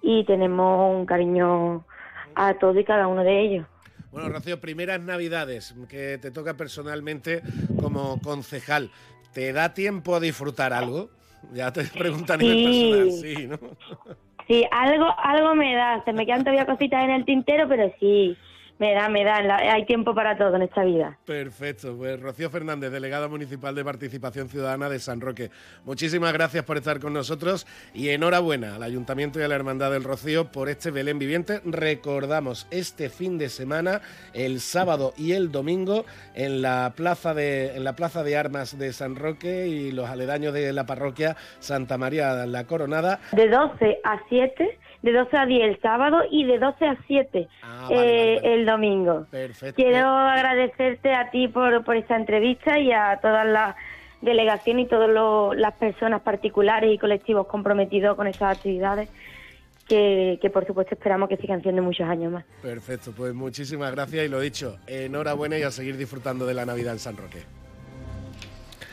y tenemos un cariño a todos y cada uno de ellos. Bueno, Rocío, primeras navidades que te toca personalmente como concejal. ¿Te da tiempo a disfrutar algo? Ya te preguntan sí. personal, sí, ¿no? Sí, algo, algo me da. Se me quedan todavía cositas en el tintero, pero sí, me da, me da, hay tiempo para todo en esta vida. Perfecto, pues Rocío Fernández, delegada municipal de Participación Ciudadana de San Roque. Muchísimas gracias por estar con nosotros y enhorabuena al Ayuntamiento y a la Hermandad del Rocío por este Belén Viviente. Recordamos este fin de semana, el sábado y el domingo, en la plaza de, en la plaza de Armas de San Roque y los aledaños de la parroquia Santa María la Coronada. De 12 a 7 de 12 a 10 el sábado y de 12 a 7 Ah, eh, el domingo. Perfecto. Quiero agradecerte a ti por, por esta entrevista y a todas las delegaciones y todas las personas particulares y colectivos comprometidos con estas actividades. Que, que, por supuesto esperamos que sigan siendo muchos años más. Perfecto, pues muchísimas gracias y lo dicho, enhorabuena y a seguir disfrutando de la Navidad en San Roque.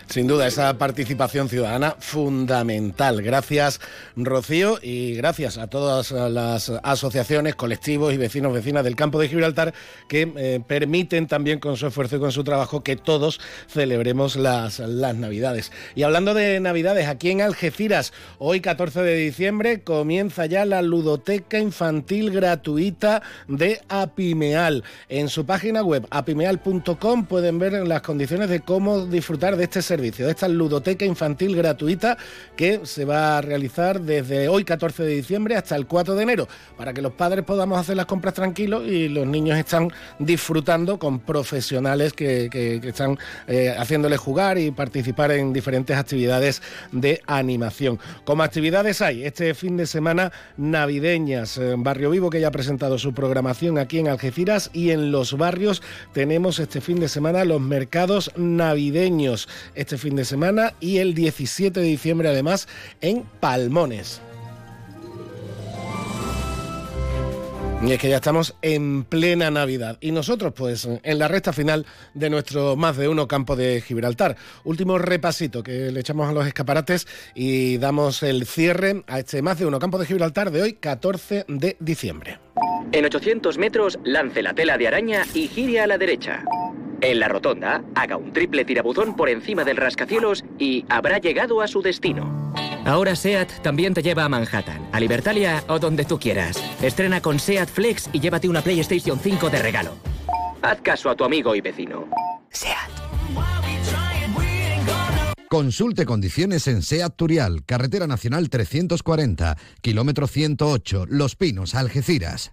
Sin duda, esa participación ciudadana fundamental. Gracias, Rocío, y gracias a todas las asociaciones, colectivos y vecinos, vecinas del campo de Gibraltar que eh, permiten también con su esfuerzo y con su trabajo que todos celebremos las, las Navidades. Y hablando de Navidades, aquí en Algeciras, hoy 14 de diciembre, comienza ya la ludoteca infantil gratuita de Apimeal. En su página web apimeal.com pueden ver las condiciones de cómo disfrutar de este servicio servicio, de esta ludoteca infantil gratuita que se va a realizar desde hoy 14 de diciembre hasta el 4 de enero, para que los padres podamos hacer las compras tranquilos y los niños están disfrutando con profesionales que, están eh, haciéndoles jugar y participar en diferentes actividades de animación. Como actividades hay este fin de semana navideñas, Barrio Vivo que ya ha presentado su programación aquí en Algeciras y en los barrios tenemos este fin de semana los mercados navideños fin de semana y el 17 de diciembre además en Palmones. Y es que ya estamos en plena Navidad y nosotros pues en la recta final de nuestro más de uno campo de Gibraltar. Último repasito que le echamos a los escaparates y damos el cierre a este más de uno campo de Gibraltar de hoy 14 de diciembre. En 800 metros lance la tela de araña y gire a la derecha. En la rotonda, haga un triple tirabuzón por encima del rascacielos y habrá llegado a su destino. Ahora SEAT también te lleva a Manhattan, a Libertalia o donde tú quieras. Estrena con SEAT Flex y llévate una PlayStation 5 de regalo. Haz caso a tu amigo y vecino. SEAT. Consulte condiciones en SEAT Turial, Carretera Nacional 340, kilómetro 108, Los Pinos, Algeciras.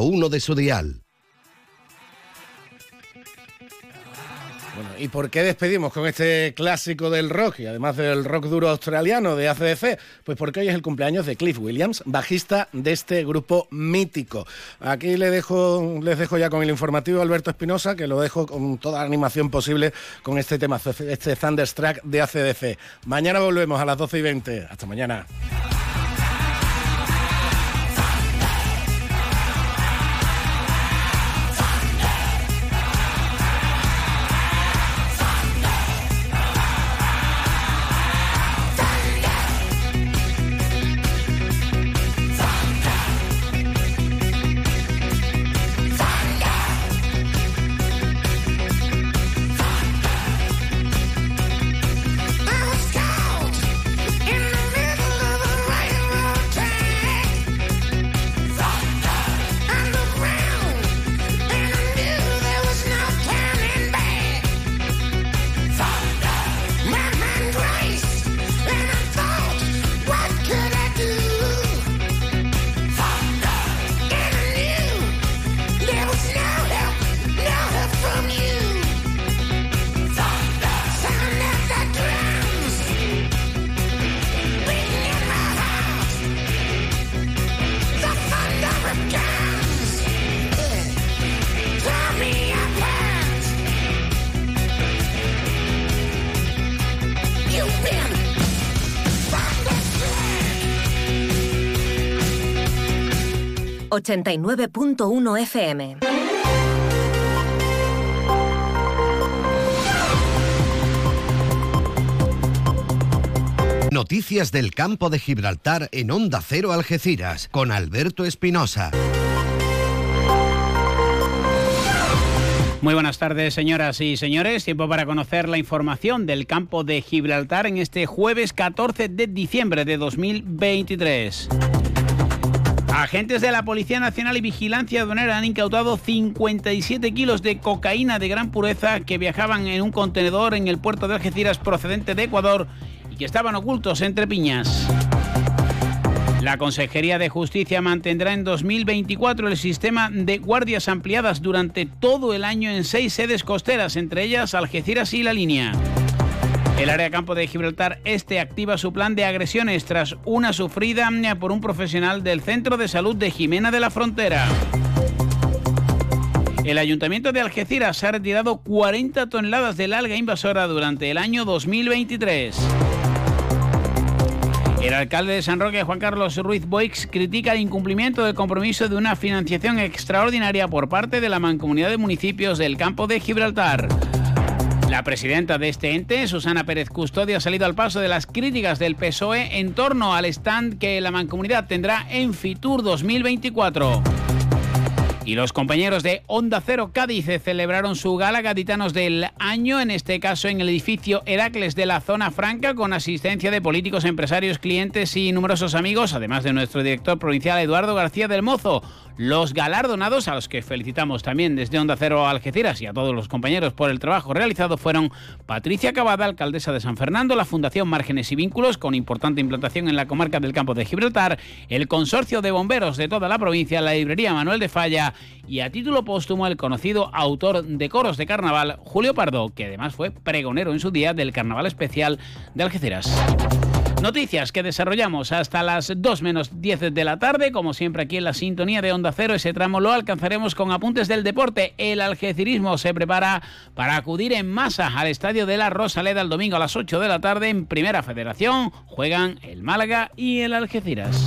89.1 de su dial. Bueno, ¿y por qué despedimos con este clásico del rock y además del rock duro australiano de ACDC? Pues porque hoy es el cumpleaños de Cliff Williams, bajista de este grupo mítico. Aquí le dejo, les dejo ya con el informativo Alberto Espinosa, que lo dejo con toda la animación posible con este tema, este Thunderstruck de ACDC. Mañana volvemos a las 12 y 20. Hasta mañana. 89.1 FM. Noticias del campo de Gibraltar en Onda Cero Algeciras con Alberto Espinosa. Muy buenas tardes, señoras y señores. Tiempo para conocer la información del campo de Gibraltar en este jueves 14 de diciembre de 2023. Agentes de la Policía Nacional y Vigilancia Aduanera han incautado 57 kilos de cocaína de gran pureza que viajaban en un contenedor en el puerto de Algeciras procedente de Ecuador y que estaban ocultos entre piñas. La Consejería de Justicia mantendrá en 2024 el sistema de guardias ampliadas durante todo el año en seis sedes costeras, entre ellas Algeciras y La Línea. El área campo de Gibraltar Este activa su plan de agresiones tras una sufrida por un profesional del Centro de Salud de Jimena de la Frontera. El Ayuntamiento de Algeciras ha retirado 40 toneladas de alga invasora durante el año 2023. El alcalde de San Roque, Juan Carlos Ruiz Boix, critica el incumplimiento del compromiso de una financiación extraordinaria por parte de la Mancomunidad de Municipios del Campo de Gibraltar. La presidenta de este ente, Susana Pérez Custodio, ha salido al paso de las críticas del PSOE en torno al stand que la mancomunidad tendrá en Fitur 2024. Y los compañeros de Onda Cero Cádiz celebraron su gala Gaditanos del Año, en este caso en el edificio Heracles de la Zona Franca, con asistencia de políticos, empresarios, clientes y numerosos amigos, además de nuestro director provincial Eduardo García del Mozo. Los galardonados, a los que felicitamos también desde Onda Cero Algeciras y a todos los compañeros por el trabajo realizado, fueron Patricia Cavada, alcaldesa de San Fernando, la Fundación Márgenes y Vínculos, con importante implantación en la comarca del Campo de Gibraltar, el Consorcio de Bomberos de toda la provincia, la Librería Manuel de Falla y a título póstumo el conocido autor de coros de carnaval, Julio Pardo, que además fue pregonero en su día del Carnaval Especial de Algeciras. Noticias que desarrollamos hasta las 2 menos 10 de la tarde, como siempre aquí en la sintonía de Onda Cero. Ese tramo lo alcanzaremos con apuntes del deporte. El algecirismo se prepara para acudir en masa al estadio de la Rosaleda el domingo a las 8 de la tarde en Primera Federación. Juegan el Málaga y el Algeciras.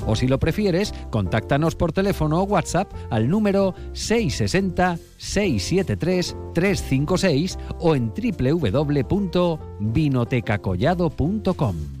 O si lo prefieres, contáctanos por teléfono o WhatsApp al número 660-673-356 o en www.vinotecacollado.com.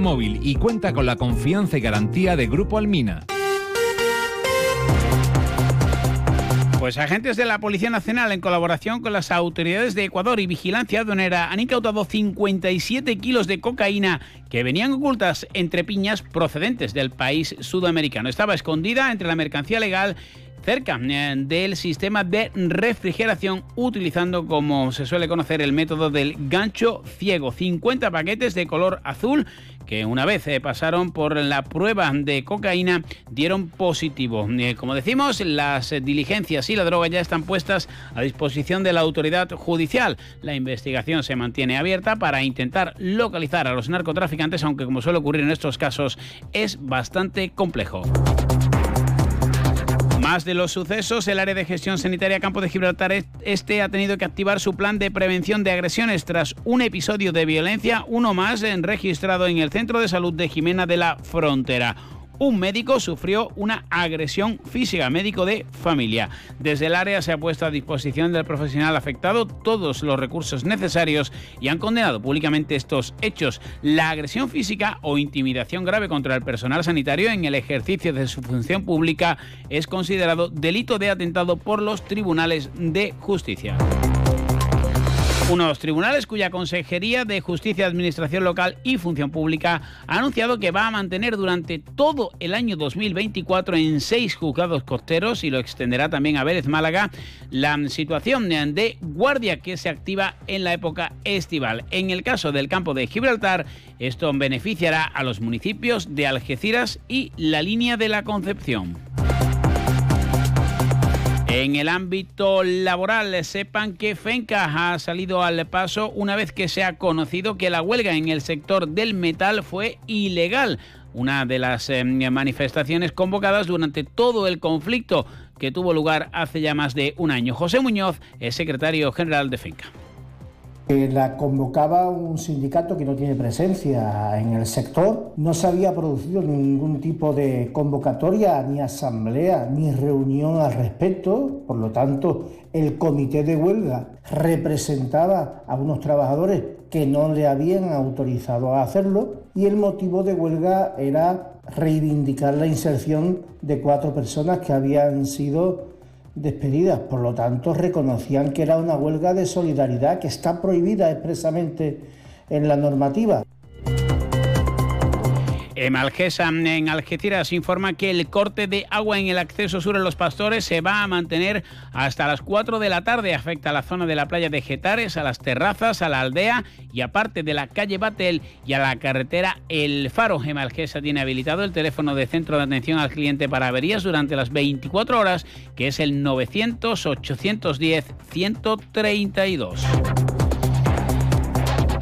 Móvil y cuenta con la confianza y garantía de Grupo Almina. Pues agentes de la Policía Nacional, en colaboración con las autoridades de Ecuador y Vigilancia Aduanera, han incautado 57 kilos de cocaína que venían ocultas entre piñas procedentes del país sudamericano. Estaba escondida entre la mercancía legal cerca eh, del sistema de refrigeración utilizando como se suele conocer el método del gancho ciego. 50 paquetes de color azul que una vez eh, pasaron por la prueba de cocaína dieron positivo. Eh, como decimos, las diligencias y la droga ya están puestas a disposición de la autoridad judicial. La investigación se mantiene abierta para intentar localizar a los narcotraficantes, aunque como suele ocurrir en estos casos es bastante complejo. Más de los sucesos, el área de gestión sanitaria Campo de Gibraltar Este ha tenido que activar su plan de prevención de agresiones tras un episodio de violencia, uno más registrado en el Centro de Salud de Jimena de la Frontera un médico sufrió una agresión física, médico de familia. Desde el área se ha puesto a disposición del profesional afectado todos los recursos necesarios y han condenado públicamente estos hechos. La agresión física o intimidación grave contra el personal sanitario en el ejercicio de su función pública es considerado delito de atentado por los tribunales de justicia. Unos tribunales cuya Consejería de Justicia, Administración Local y Función Pública ha anunciado que va a mantener durante todo el año 2024 en seis juzgados costeros y lo extenderá también a Vélez Málaga la situación de guardia que se activa en la época estival. En el caso del campo de Gibraltar, esto beneficiará a los municipios de Algeciras y la línea de la Concepción. En el ámbito laboral, sepan que FENCA ha salido al paso una vez que se ha conocido que la huelga en el sector del metal fue ilegal. Una de las eh, manifestaciones convocadas durante todo el conflicto que tuvo lugar hace ya más de un año. José Muñoz es secretario general de FENCA la convocaba un sindicato que no tiene presencia en el sector. No se había producido ningún tipo de convocatoria, ni asamblea, ni reunión al respecto. Por lo tanto, el comité de huelga representaba a unos trabajadores que no le habían autorizado a hacerlo y el motivo de huelga era reivindicar la inserción de cuatro personas que habían sido despedidas. Por lo tanto, reconocían que era una huelga de solidaridad que está prohibida expresamente en la normativa. Emalgesa en Algeciras informa que el corte de agua en el acceso sur a los pastores se va a mantener hasta las 4 de la tarde. Afecta a la zona de la playa de Getares, a las terrazas, a la aldea y aparte de la calle Batel y a la carretera El Faro. Emalgesa tiene habilitado el teléfono de centro de atención al cliente para averías durante las 24 horas, que es el 900 810 132.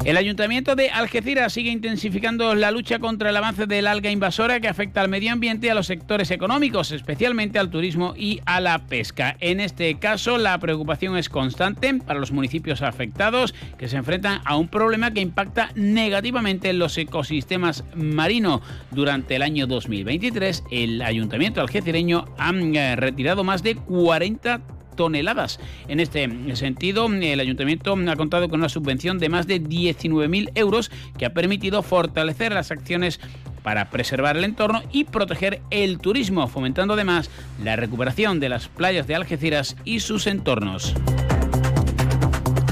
El Ayuntamiento de Algeciras sigue intensificando la lucha contra el avance del alga invasora que afecta al medio ambiente y a los sectores económicos, especialmente al turismo y a la pesca. En este caso, la preocupación es constante para los municipios afectados que se enfrentan a un problema que impacta negativamente en los ecosistemas marinos. Durante el año 2023, el Ayuntamiento algecireño ha eh, retirado más de 40 toneladas. En este sentido, el ayuntamiento ha contado con una subvención de más de 19.000 euros que ha permitido fortalecer las acciones para preservar el entorno y proteger el turismo, fomentando además la recuperación de las playas de Algeciras y sus entornos.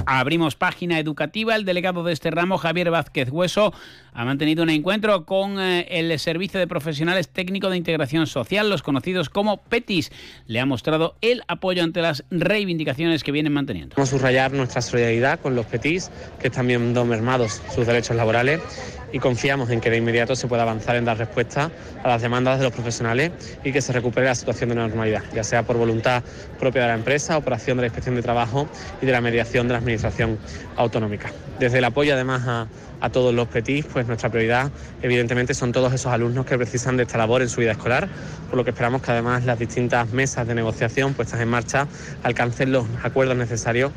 Abrimos página educativa. El delegado de este ramo, Javier Vázquez Hueso, ha mantenido un encuentro con eh, el Servicio de Profesionales Técnico de Integración Social, los conocidos como PETIS. Le ha mostrado el apoyo ante las reivindicaciones que vienen manteniendo. Vamos a subrayar nuestra solidaridad con los PETIS, que están viendo mermados sus derechos laborales y confiamos en que de inmediato se pueda avanzar en dar respuesta a las demandas de los profesionales y que se recupere la situación de normalidad, ya sea por voluntad propia de la empresa o por acción de la Inspección de Trabajo y de la mediación de la Administración Autonómica. Desde el apoyo además a, todos los PETIs, pues nuestra prioridad evidentemente son todos esos alumnos que precisan de esta labor en su vida escolar, por lo que esperamos que además las distintas mesas de negociación puestas en marcha alcancen los acuerdos necesarios.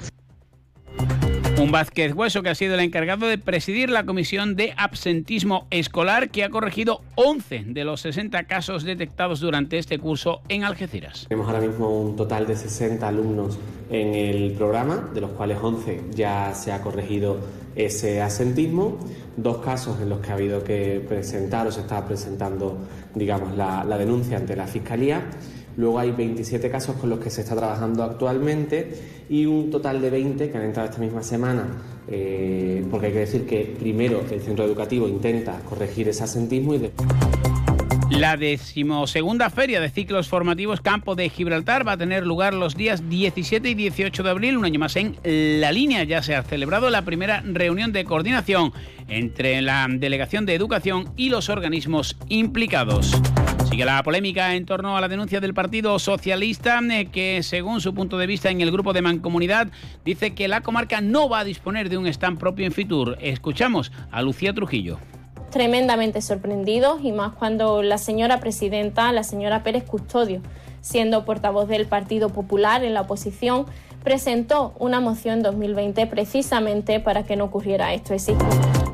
Un Vázquez Hueso que ha sido el encargado de presidir la comisión de absentismo escolar que ha corregido 11 de los 60 casos detectados durante este curso en Algeciras. Tenemos ahora mismo un total de 60 alumnos en el programa, de los cuales 11 ya se ha corregido ese asentismo, dos casos en los que ha habido que presentar o se está presentando, digamos, la denuncia ante la Fiscalía Luego hay 27 casos con los que se está trabajando actualmente y un total de 20 que han entrado esta misma semana, eh, porque hay que decir que primero el centro educativo intenta corregir ese asentismo y después... La decimosegunda feria de ciclos formativos Campo de Gibraltar va a tener lugar los días 17 y 18 de abril, un año más en la línea. Ya se ha celebrado la primera reunión de coordinación entre la Delegación de Educación y los organismos implicados. Sigue la polémica en torno a la denuncia del Partido Socialista, eh, que según su punto de vista en el grupo de Mancomunidad, dice que la comarca no va a disponer de un stand propio en Fitur. Escuchamos a Lucía Trujillo tremendamente sorprendidos y más cuando la señora presidenta, la señora Pérez Custodio, siendo portavoz del Partido Popular en la oposición, presentó una moción en 2020 precisamente para que no ocurriera esto. Existe.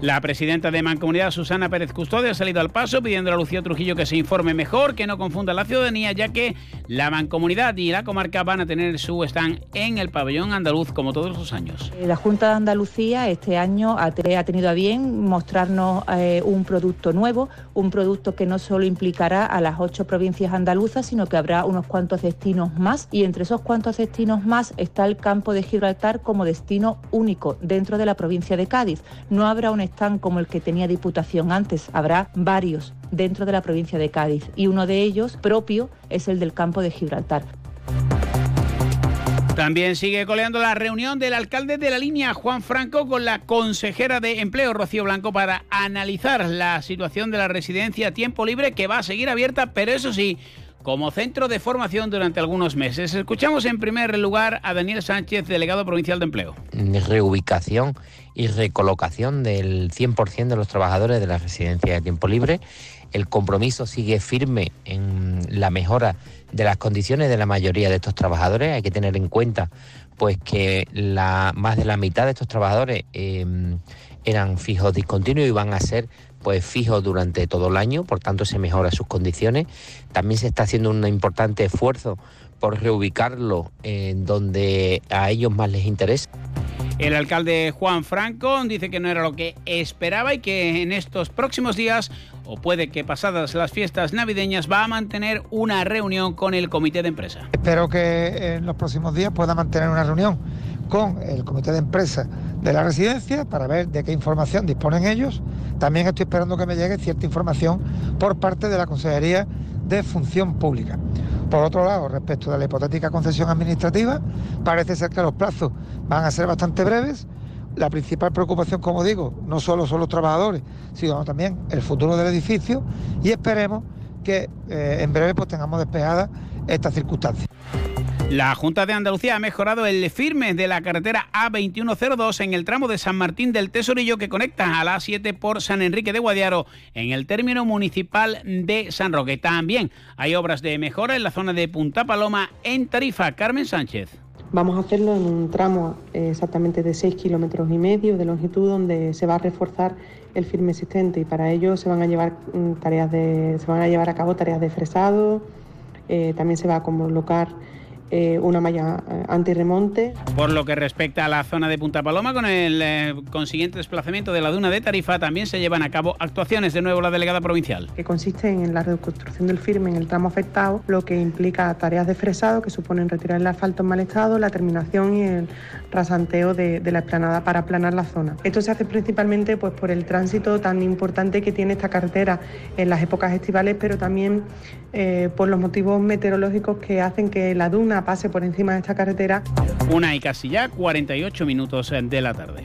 La presidenta de Mancomunidad, Susana Pérez Custodio, ha salido al paso pidiendo a Lucía Trujillo que se informe mejor, que no confunda la ciudadanía, ya que la Mancomunidad y la comarca van a tener su stand en el pabellón andaluz como todos los años. La Junta de Andalucía este año ha tenido a bien mostrarnos eh, un producto nuevo, un producto que no solo implicará a las ocho provincias andaluzas, sino que habrá unos cuantos destinos más y entre esos cuantos destinos más está el campo de Gibraltar como destino único dentro de la provincia de Cádiz. No habrá un están como el que tenía Diputación antes, habrá varios dentro de la provincia de Cádiz y uno de ellos propio es el del campo de Gibraltar. También sigue coleando la reunión del alcalde de la línea, Juan Franco, con la consejera de Empleo, Rocío Blanco, para analizar la situación de la residencia a tiempo libre, que va a seguir abierta, pero eso sí, como centro de formación durante algunos meses. Escuchamos en primer lugar a Daniel Sánchez, delegado provincial de empleo. Reubicación y recolocación del 100% de los trabajadores de la residencia de tiempo libre. El compromiso sigue firme en la mejora de las condiciones de la mayoría de estos trabajadores. Hay que tener en cuenta pues que más de la mitad de estos trabajadores em, eran fijos discontinuos y van a ser pues fijos durante todo el año, por tanto se mejora sus condiciones. También se está haciendo un importante esfuerzo por reubicarlo en donde a ellos más les interesa. El alcalde Juan Franco dice que no era lo que esperaba y que en estos próximos días, o puede que pasadas las fiestas navideñas, va a mantener una reunión con el comité de empresa. Espero que en los próximos días pueda mantener una reunión con el comité de empresa de la residencia para ver de qué información disponen ellos. También estoy esperando que me llegue cierta información por parte de la Consejería de Función Pública. Por otro lado, respecto de la hipotética concesión administrativa, parece ser que los plazos van a ser bastante breves. La principal preocupación, como digo, no solo son los trabajadores, sino también el futuro del edificio y esperemos que eh, en breve pues, tengamos despejada esta circunstancia. La Junta de Andalucía ha mejorado el firme de la carretera A2102 en el tramo de San Martín del Tesorillo que conecta a la A7 por San Enrique de Guadiaro en el término municipal de San Roque. También hay obras de mejora en la zona de Punta Paloma en Tarifa. Carmen Sánchez. Vamos a hacerlo en un tramo eh, exactamente de 6 kilómetros y medio de longitud donde se va a reforzar el firme existente y para ello se van a llevar mm, tareas de, se van a llevar a cabo tareas de fresado, eh, también se va a colocar eh, una malla eh, antirremonte. Por lo que respecta a la zona de Punta Paloma, con el eh, consiguiente desplazamiento de la duna de Tarifa, también se llevan a cabo actuaciones de nuevo la delegada provincial. Que consiste en la reconstrucción del firme en el tramo afectado, lo que implica tareas de fresado que suponen retirar el asfalto en mal estado, la terminación y el rasanteo de, la explanada para aplanar la zona. Esto se hace principalmente pues, por el tránsito tan importante que tiene esta carretera en las épocas estivales, pero también por los motivos meteorológicos que hacen que la duna pase por encima de esta carretera. Una y casi ya 48 minutos de la tarde.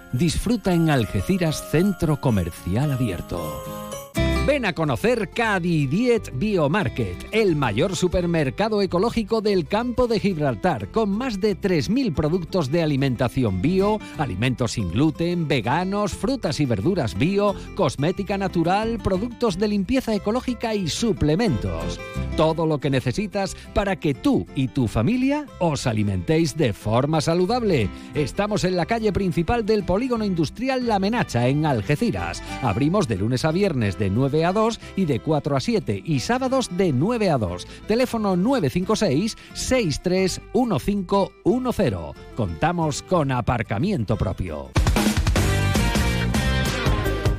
Disfruta en Algeciras Centro Comercial Abierto. Ven a conocer Cadidiet Biomarket, el mayor supermercado ecológico del campo de Gibraltar, con más de 3.000 productos de alimentación bio, alimentos sin gluten, veganos, frutas y verduras bio, cosmética natural, productos de limpieza ecológica y suplementos. Todo lo que necesitas para que tú y tu familia os alimentéis de forma saludable. Estamos en la calle principal del polígono industrial La Menacha, en Algeciras. Abrimos de lunes a viernes de 9 a 2 y de 4 a 7 y sábados de 9 a 2. Teléfono 956 631510. Contamos con aparcamiento propio.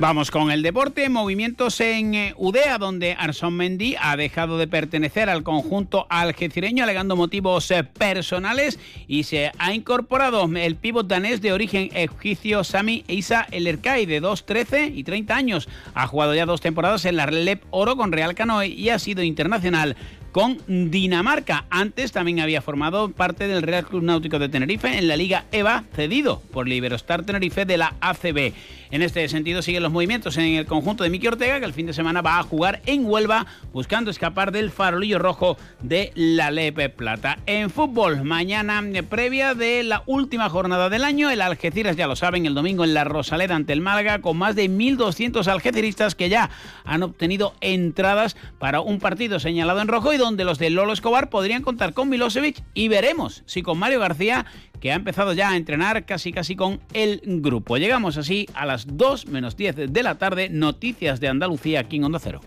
Vamos con el deporte, movimientos en eh, Udea, donde Arson Mendy ha dejado de pertenecer al conjunto algecireño alegando motivos eh, personales y se ha incorporado el pívot danés de origen egipcio Sami Isa El Erkai de 2, 13 y 30 años. Ha jugado ya dos temporadas en la Lep Oro con Real Canoe y ha sido internacional con Dinamarca. Antes también había formado parte del Real Club Náutico de Tenerife en la Liga EVA, cedido por Liberostar Tenerife de la ACB. En este sentido siguen los movimientos en el conjunto de Miki Ortega, que el fin de semana va a jugar en Huelva, buscando escapar del farolillo rojo de la Lepe Plata. En fútbol, mañana eh, previa de la última jornada del año, el Algeciras, ya lo saben, el domingo en la Rosaleda ante el Málaga, con más de 1.200 algeciristas que ya han obtenido entradas para un partido señalado en rojo y donde los de Lolo Escobar podrían contar con Milosevic y veremos si con Mario García que ha empezado ya a entrenar casi casi con el grupo. Llegamos así a las 2 menos 10 de la tarde, noticias de Andalucía aquí en Onda Cero.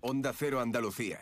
Onda Cero Andalucía.